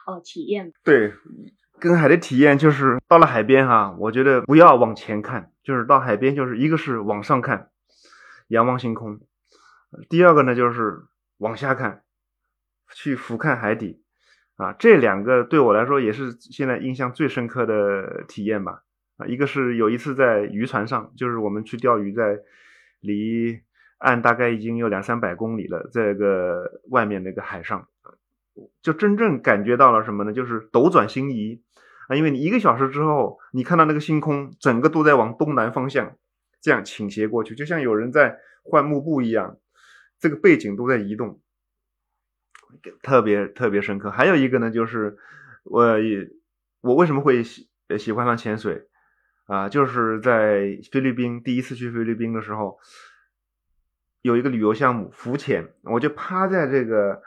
呃体验。对。跟海的体验就是到了海边哈，我觉得不要往前看，就是到海边就是一个是往上看，仰望星空；第二个呢就是往下看，去俯瞰海底。啊，这两个对我来说也是现在印象最深刻的体验吧。啊，一个是有一次在渔船上，就是我们去钓鱼，在离岸大概已经有两三百公里了，这个外面那个海上，就真正感觉到了什么呢？就是斗转星移。因为你一个小时之后，你看到那个星空，整个都在往东南方向这样倾斜过去，就像有人在换幕布一样，这个背景都在移动。特别特别深刻。还有一个呢，就是我我为什么会喜喜欢上潜水啊？就是在菲律宾第一次去菲律宾的时候，有一个旅游项目浮潜，我就趴在这个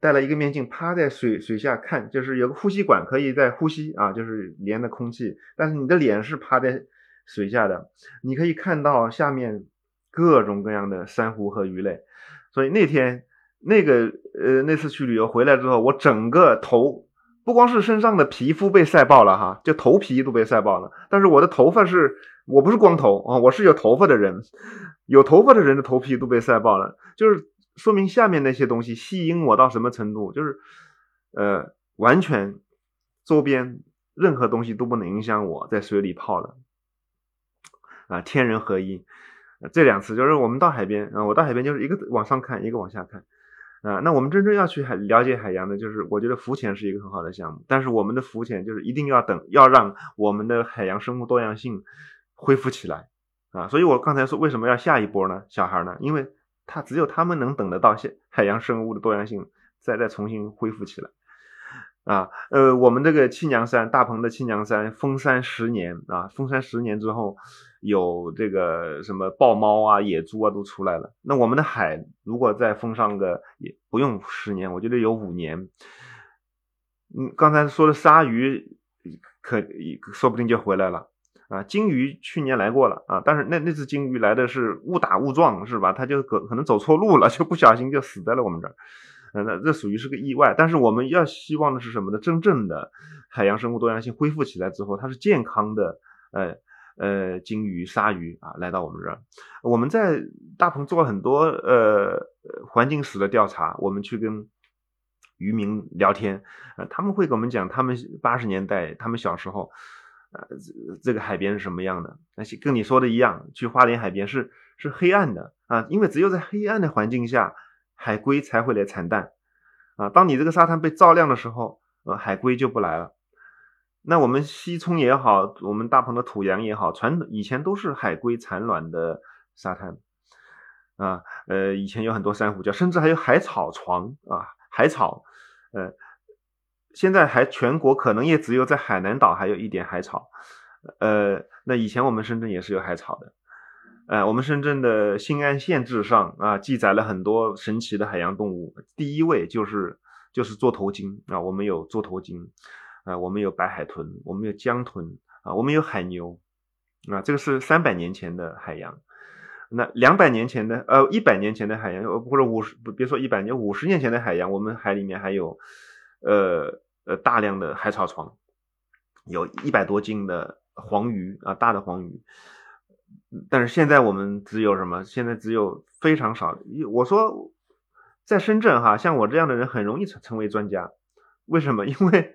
戴了一个面镜，趴在水水下看，就是有个呼吸管可以在呼吸啊，就是连的空气，但是你的脸是趴在水下的，你可以看到下面各种各样的珊瑚和鱼类。所以那天那个呃那次去旅游回来之后，我整个头不光是身上的皮肤被晒爆了哈，就头皮都被晒爆了。但是我的头发是我不是光头啊，我是有头发的人，有头发的人的头皮都被晒爆了，就是说明下面那些东西吸引我到什么程度，就是呃完全周边任何东西都不能影响我在水里泡的啊，天人合一。这两次就是我们到海边啊，我到海边就是一个往上看，一个往下看，啊，那我们真正要去海了解海洋的，就是我觉得浮潜是一个很好的项目，但是我们的浮潜就是一定要等，要让我们的海洋生物多样性恢复起来啊，所以我刚才说为什么要下一波呢？小孩呢？因为他只有他们能等得到现海洋生物的多样性再再重新恢复起来。啊，呃，我们这个庆阳山，大鹏的庆阳山封山十年啊，封山十年之后，有这个什么豹猫啊、野猪啊都出来了。那我们的海如果再封上个，也不用十年，我觉得有五年。嗯，刚才说的鲨鱼，可说不定就回来了啊。鲸鱼去年来过了啊，但是那那只鲸鱼来的是误打误撞，是吧？它就可可能走错路了，就不小心就死在了我们这儿。那这属于是个意外，但是我们要希望的是什么呢？真正的海洋生物多样性恢复起来之后，它是健康的，呃呃，鲸鱼、鲨鱼啊，来到我们这儿。我们在大鹏做了很多呃环境史的调查，我们去跟渔民聊天，呃，他们会跟我们讲他们八十年代他们小时候，呃，这个海边是什么样的？那些跟你说的一样，去花莲海边是是黑暗的啊，因为只有在黑暗的环境下。海龟才会来产蛋，啊，当你这个沙滩被照亮的时候，呃，海龟就不来了。那我们西冲也好，我们大鹏的土洋也好，传统以前都是海龟产卵的沙滩，啊，呃，以前有很多珊瑚礁，甚至还有海草床啊，海草，呃，现在还全国可能也只有在海南岛还有一点海草，呃，那以前我们深圳也是有海草的。呃，我们深圳的新安县志上啊，记载了很多神奇的海洋动物。第一位就是就是座头鲸啊，我们有座头鲸，啊，我们有白海豚，我们有江豚啊，我们有海牛啊。这个是三百年前的海洋。那两百年前的呃，一百年前的海洋，或者五十别说一百年，五十年前的海洋，我们海里面还有呃呃大量的海草床，有一百多斤的黄鱼啊，大的黄鱼。但是现在我们只有什么？现在只有非常少。我说，在深圳哈，像我这样的人很容易成成为专家。为什么？因为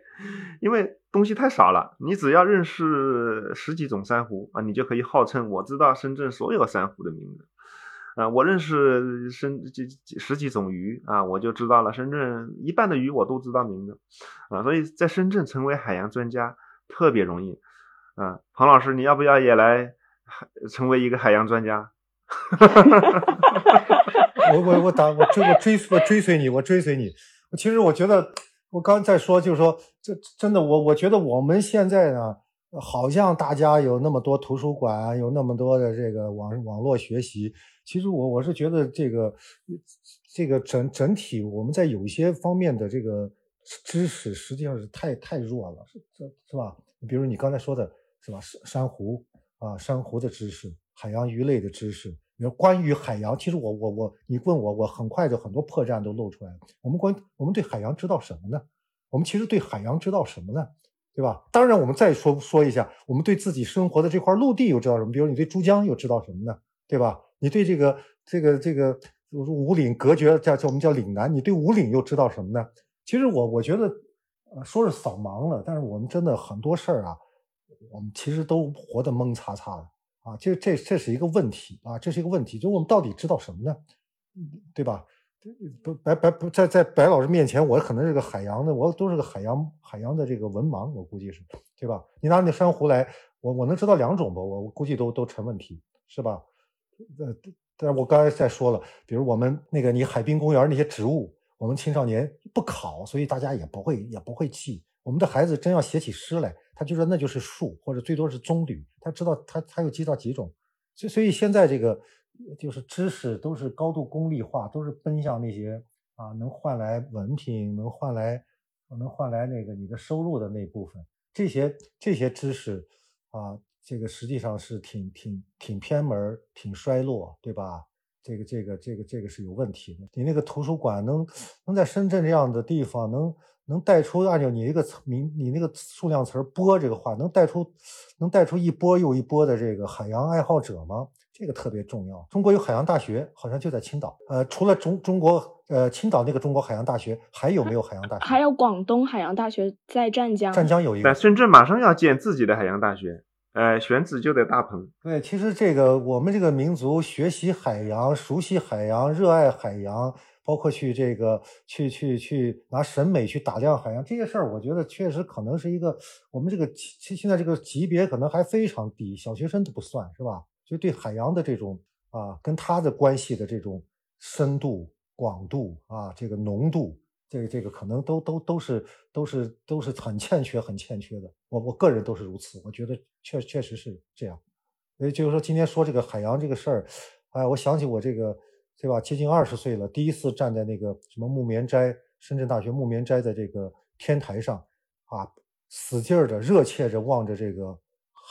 因为东西太少了。你只要认识十几种珊瑚啊，你就可以号称我知道深圳所有珊瑚的名字啊。我认识深几十几种鱼啊，我就知道了深圳一半的鱼我都知道名字啊。所以在深圳成为海洋专家特别容易啊。彭老师，你要不要也来？成为一个海洋专家，我我我打我追我追我追随你，我追随你。其实我觉得，我刚在说，就是说，这真的，我我觉得我们现在呢，好像大家有那么多图书馆，有那么多的这个网网络学习。其实我我是觉得这个这个整整体，我们在有些方面的这个知识，实际上是太太弱了，是是吧？比如你刚才说的是吧？珊珊瑚。啊，珊瑚的知识，海洋鱼类的知识。你说关于海洋，其实我我我，你问我，我很快就很多破绽都露出来了。我们关我们对海洋知道什么呢？我们其实对海洋知道什么呢？对吧？当然，我们再说说一下，我们对自己生活的这块陆地又知道什么？比如你对珠江又知道什么呢？对吧？你对这个这个这个五岭隔绝叫叫我们叫岭南，你对五岭又知道什么呢？其实我我觉得，呃，说是扫盲了，但是我们真的很多事儿啊。我们其实都活得蒙擦擦的啊，这这这是一个问题啊，这是一个问题，就我们到底知道什么呢？对吧？不白白不在在白老师面前，我可能是个海洋的，我都是个海洋海洋的这个文盲，我估计是，对吧？你拿那珊瑚来，我我能知道两种吧？我我估计都都成问题，是吧？呃，但是我刚才在说了，比如我们那个你海滨公园那些植物，我们青少年不考，所以大家也不会也不会记。我们的孩子真要写起诗来，他就说那就是树，或者最多是棕榈，他知道他他又记到几种。所所以现在这个就是知识都是高度功利化，都是奔向那些啊能换来文凭、能换来能换来那个你的收入的那部分。这些这些知识啊，这个实际上是挺挺挺偏门、挺衰落，对吧？这个这个这个这个是有问题的。你那个图书馆能能在深圳这样的地方能能带出按照你那个名你那个数量词波这个话能带出能带出一波又一波的这个海洋爱好者吗？这个特别重要。中国有海洋大学，好像就在青岛。呃，除了中中国呃青岛那个中国海洋大学，还有没有海洋大学？还有广东海洋大学在湛江。湛江有一个。在深圳马上要建自己的海洋大学。呃，选址就在大鹏。对，其实这个我们这个民族学习海洋、熟悉海洋、热爱海洋，包括去这个去去去拿审美去打量海洋这些事儿，我觉得确实可能是一个我们这个现现在这个级别可能还非常低，小学生都不算是吧？就对海洋的这种啊，跟它的关系的这种深度、广度啊，这个浓度。这个这个可能都都都是都是都是很欠缺很欠缺的，我我个人都是如此，我觉得确确实是这样。所以就是说今天说这个海洋这个事儿，哎，我想起我这个对吧，接近二十岁了，第一次站在那个什么木棉斋，深圳大学木棉斋的这个天台上，啊，使劲儿的热切着望着这个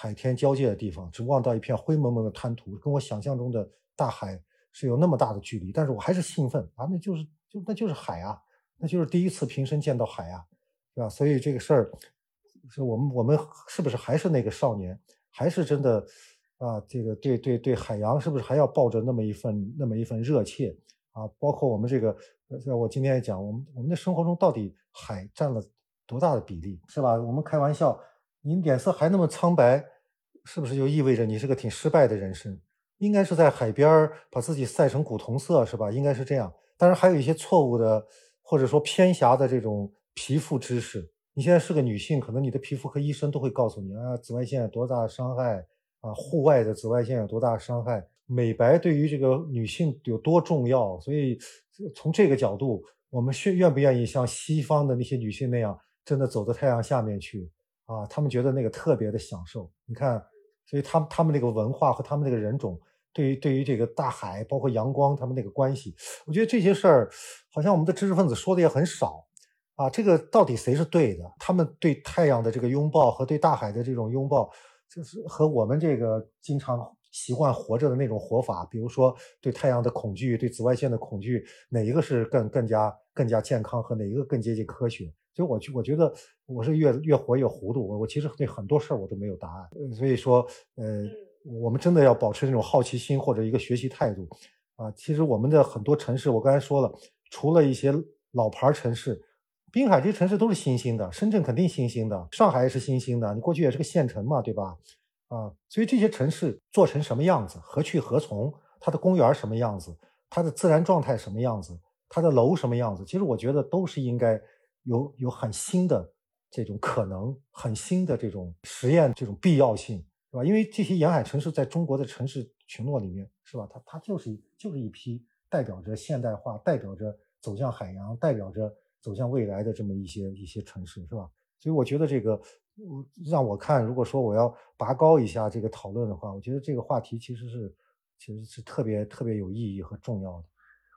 海天交界的地方，只望到一片灰蒙蒙的滩涂，跟我想象中的大海是有那么大的距离，但是我还是兴奋啊，那就是就那就是海啊。那就是第一次平生见到海啊，是吧？所以这个事儿，是我们我们是不是还是那个少年，还是真的啊？这个对对对，海洋是不是还要抱着那么一份那么一份热切啊？包括我们这个，像我今天也讲，我们我们的生活中到底海占了多大的比例，是吧？我们开玩笑，你脸色还那么苍白，是不是就意味着你是个挺失败的人生？应该是在海边把自己晒成古铜色，是吧？应该是这样。当然还有一些错误的。或者说偏狭的这种皮肤知识，你现在是个女性，可能你的皮肤科医生都会告诉你啊，紫外线有多大伤害啊，户外的紫外线有多大伤害，美白对于这个女性有多重要。所以从这个角度，我们愿愿不愿意像西方的那些女性那样，真的走到太阳下面去啊？他们觉得那个特别的享受。你看，所以他们他们那个文化和他们那个人种。对于对于这个大海，包括阳光，他们那个关系，我觉得这些事儿，好像我们的知识分子说的也很少啊。这个到底谁是对的？他们对太阳的这个拥抱和对大海的这种拥抱，就是和我们这个经常习惯活着的那种活法，比如说对太阳的恐惧、对紫外线的恐惧，哪一个是更更加更加健康，和哪一个更接近科学？所以，我我觉得我是越越活越糊涂。我我其实对很多事儿我都没有答案。所以说，呃。我们真的要保持那种好奇心或者一个学习态度，啊，其实我们的很多城市，我刚才说了，除了一些老牌城市，滨海这些城市都是新兴的，深圳肯定新兴的，上海也是新兴的，你过去也是个县城嘛，对吧？啊，所以这些城市做成什么样子，何去何从，它的公园什么样子，它的自然状态什么样子，它的楼什么样子，其实我觉得都是应该有有很新的这种可能，很新的这种实验这种必要性。是吧？因为这些沿海城市在中国的城市群落里面，是吧？它它就是就是一批代表着现代化、代表着走向海洋、代表着走向未来的这么一些一些城市，是吧？所以我觉得这个，让我看，如果说我要拔高一下这个讨论的话，我觉得这个话题其实是其实是特别特别有意义和重要的。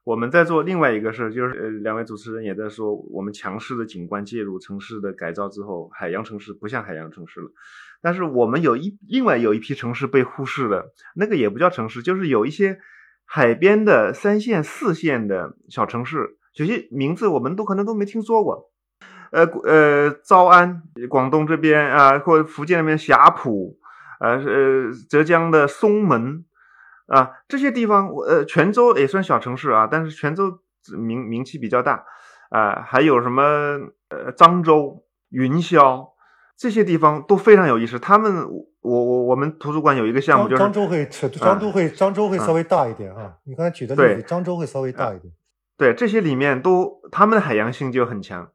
我们在做另外一个事儿，就是呃，两位主持人也在说，我们强势的景观介入城市的改造之后，海洋城市不像海洋城市了。但是我们有一另外有一批城市被忽视了，那个也不叫城市，就是有一些海边的三线、四线的小城市，有些名字我们都可能都没听说过。呃呃，诏安，广东这边啊，或者福建那边霞浦，呃呃，浙江的松门啊，这些地方，呃，泉州也算小城市啊，但是泉州名名气比较大啊，还有什么呃，漳州、云霄。这些地方都非常有意思。他们，我我我们图书馆有一个项目，就是漳州会尺，漳州会漳州会稍微大一点啊。你刚才举的例子，漳州会稍微大一点。对，这些里面都他们的海洋性就很强。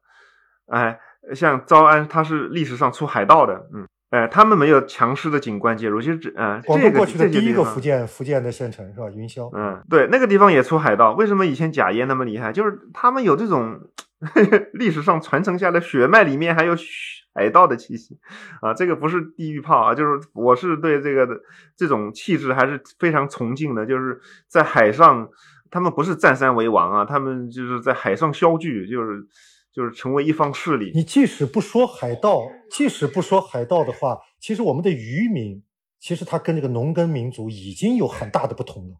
哎，像诏安，它是历史上出海盗的，嗯，呃，他们没有强势的景观介入，其实这个东过去的第一个福建福建的县城是吧？云霄。嗯，对，那个地方也出海盗。为什么以前假烟那么厉害？就是他们有这种 历史上传承下来血脉里面还有海盗的气息啊。这个不是地狱炮啊，就是我是对这个的这种气质还是非常崇敬的。就是在海上，他们不是占山为王啊，他们就是在海上消聚，就是就是成为一方势力。你即使不说海盗，即使不说海盗的话，其实我们的渔民，其实他跟这个农耕民族已经有很大的不同了，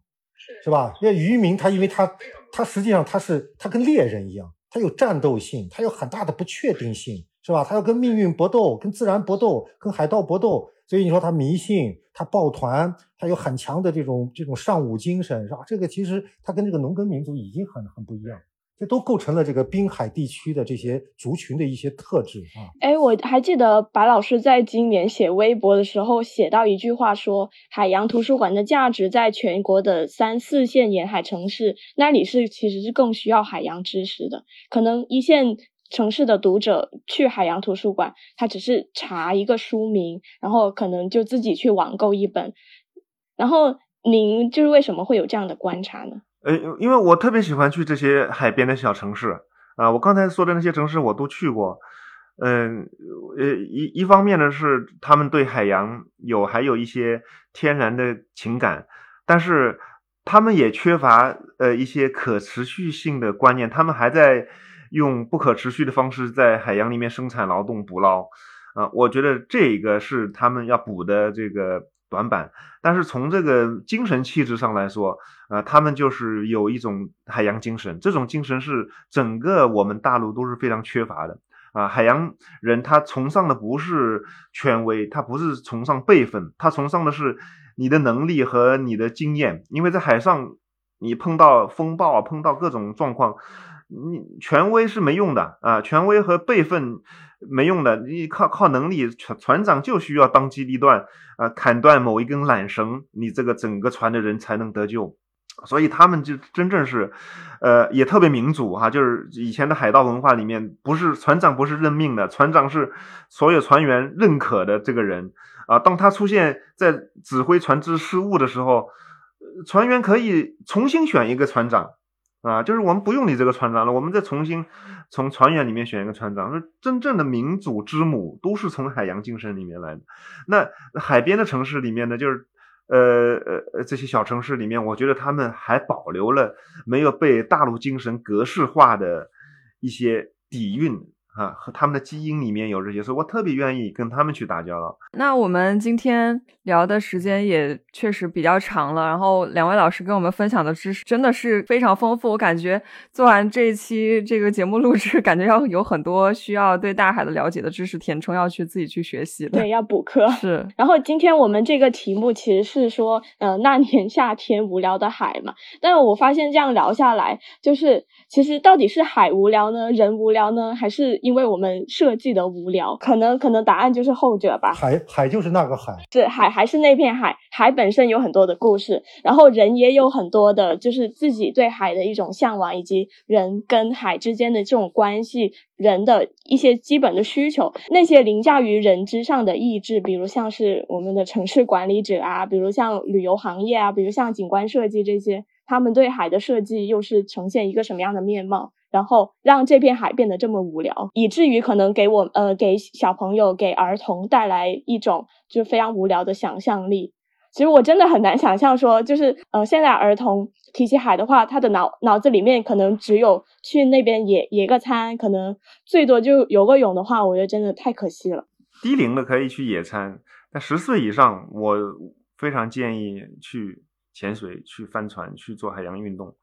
是吧？因为渔民他因为他他实际上他是他跟猎人一样，他有战斗性，他有很大的不确定性，是吧？他要跟命运搏斗，跟自然搏斗，跟海盗搏斗。所以你说他迷信，他抱团，他有很强的这种这种尚武精神，是吧？这个其实他跟这个农耕民族已经很很不一样。这都构成了这个滨海地区的这些族群的一些特质啊。哎，我还记得白老师在今年写微博的时候写到一句话说，海洋图书馆的价值在全国的三四线沿海城市那里是其实是更需要海洋知识的。可能一线城市的读者去海洋图书馆，他只是查一个书名，然后可能就自己去网购一本。然后您就是为什么会有这样的观察呢？呃，因为我特别喜欢去这些海边的小城市啊，我刚才说的那些城市我都去过。嗯，呃，一一方面呢是他们对海洋有还有一些天然的情感，但是他们也缺乏呃一些可持续性的观念，他们还在用不可持续的方式在海洋里面生产劳动捕捞啊，我觉得这个是他们要补的这个。短板，但是从这个精神气质上来说，呃，他们就是有一种海洋精神，这种精神是整个我们大陆都是非常缺乏的啊。海洋人他崇尚的不是权威，他不是崇尚辈分，他崇尚的是你的能力和你的经验。因为在海上，你碰到风暴，碰到各种状况，你权威是没用的啊，权威和辈分。没用的，你靠靠能力，船船长就需要当机立断，啊，砍断某一根缆绳，你这个整个船的人才能得救。所以他们就真正是，呃，也特别民主哈，就是以前的海盗文化里面，不是船长不是任命的，船长是所有船员认可的这个人啊。当他出现在指挥船只失误的时候，船员可以重新选一个船长。啊，就是我们不用你这个船长了，我们再重新从船员里面选一个船长。说真正的民主之母都是从海洋精神里面来的。那海边的城市里面呢，就是呃呃呃这些小城市里面，我觉得他们还保留了没有被大陆精神格式化的一些底蕴。啊，和他们的基因里面有这些，所以我特别愿意跟他们去打交道。那我们今天聊的时间也确实比较长了，然后两位老师跟我们分享的知识真的是非常丰富。我感觉做完这一期这个节目录制，感觉要有很多需要对大海的了解的知识填充，要去自己去学习的。对，要补课。是。然后今天我们这个题目其实是说，呃，那年夏天无聊的海嘛。但是我发现这样聊下来，就是其实到底是海无聊呢，人无聊呢，还是？因为我们设计的无聊，可能可能答案就是后者吧。海海就是那个海，是海还是那片海？海本身有很多的故事，然后人也有很多的，就是自己对海的一种向往，以及人跟海之间的这种关系，人的一些基本的需求，那些凌驾于人之上的意志，比如像是我们的城市管理者啊，比如像旅游行业啊，比如像景观设计这些，他们对海的设计又是呈现一个什么样的面貌？然后让这片海变得这么无聊，以至于可能给我呃给小朋友给儿童带来一种就非常无聊的想象力。其实我真的很难想象说，就是呃现在儿童提起海的话，他的脑脑子里面可能只有去那边野野个餐，可能最多就游个泳的话，我觉得真的太可惜了。低龄的可以去野餐，但十岁以上，我非常建议去潜水、去帆船、去做海洋运动。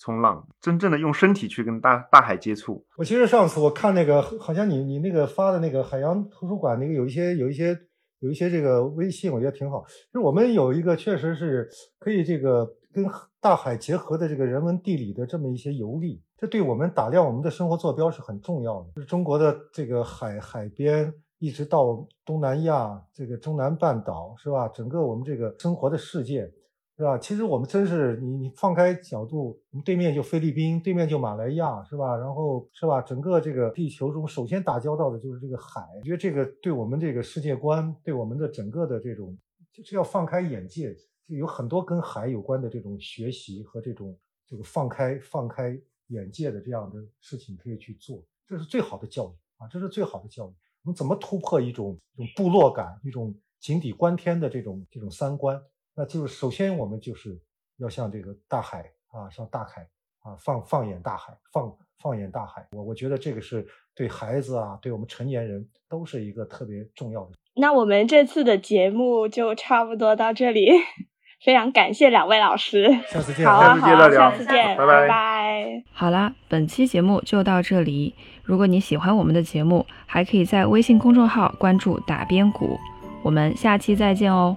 冲浪，真正的用身体去跟大大海接触。我其实上次我看那个，好像你你那个发的那个海洋图书馆那个有一些有一些有一些这个微信，我觉得挺好。就是我们有一个确实是可以这个跟大海结合的这个人文地理的这么一些游历，这对我们打量我们的生活坐标是很重要的。就是中国的这个海海边，一直到东南亚这个中南半岛，是吧？整个我们这个生活的世界。是吧？其实我们真是你你放开角度，我们对面就菲律宾，对面就马来亚，是吧？然后是吧？整个这个地球中，首先打交道的就是这个海。我觉得这个对我们这个世界观，对我们的整个的这种，就是要放开眼界，就有很多跟海有关的这种学习和这种这个放开放开眼界的这样的事情可以去做，这是最好的教育啊！这是最好的教育。我们怎么突破一种一种部落感，一种井底观天的这种这种三观？那就是首先我们就是要向这个大海啊，向大海啊放放眼大海，放放眼大海。我我觉得这个是对孩子啊，对我们成年人都是一个特别重要的。那我们这次的节目就差不多到这里，非常感谢两位老师。下次见，好啊，好啊，下次见，拜拜。好啦，本期节目就到这里。如果你喜欢我们的节目，还可以在微信公众号关注“打边鼓”。我们下期再见哦。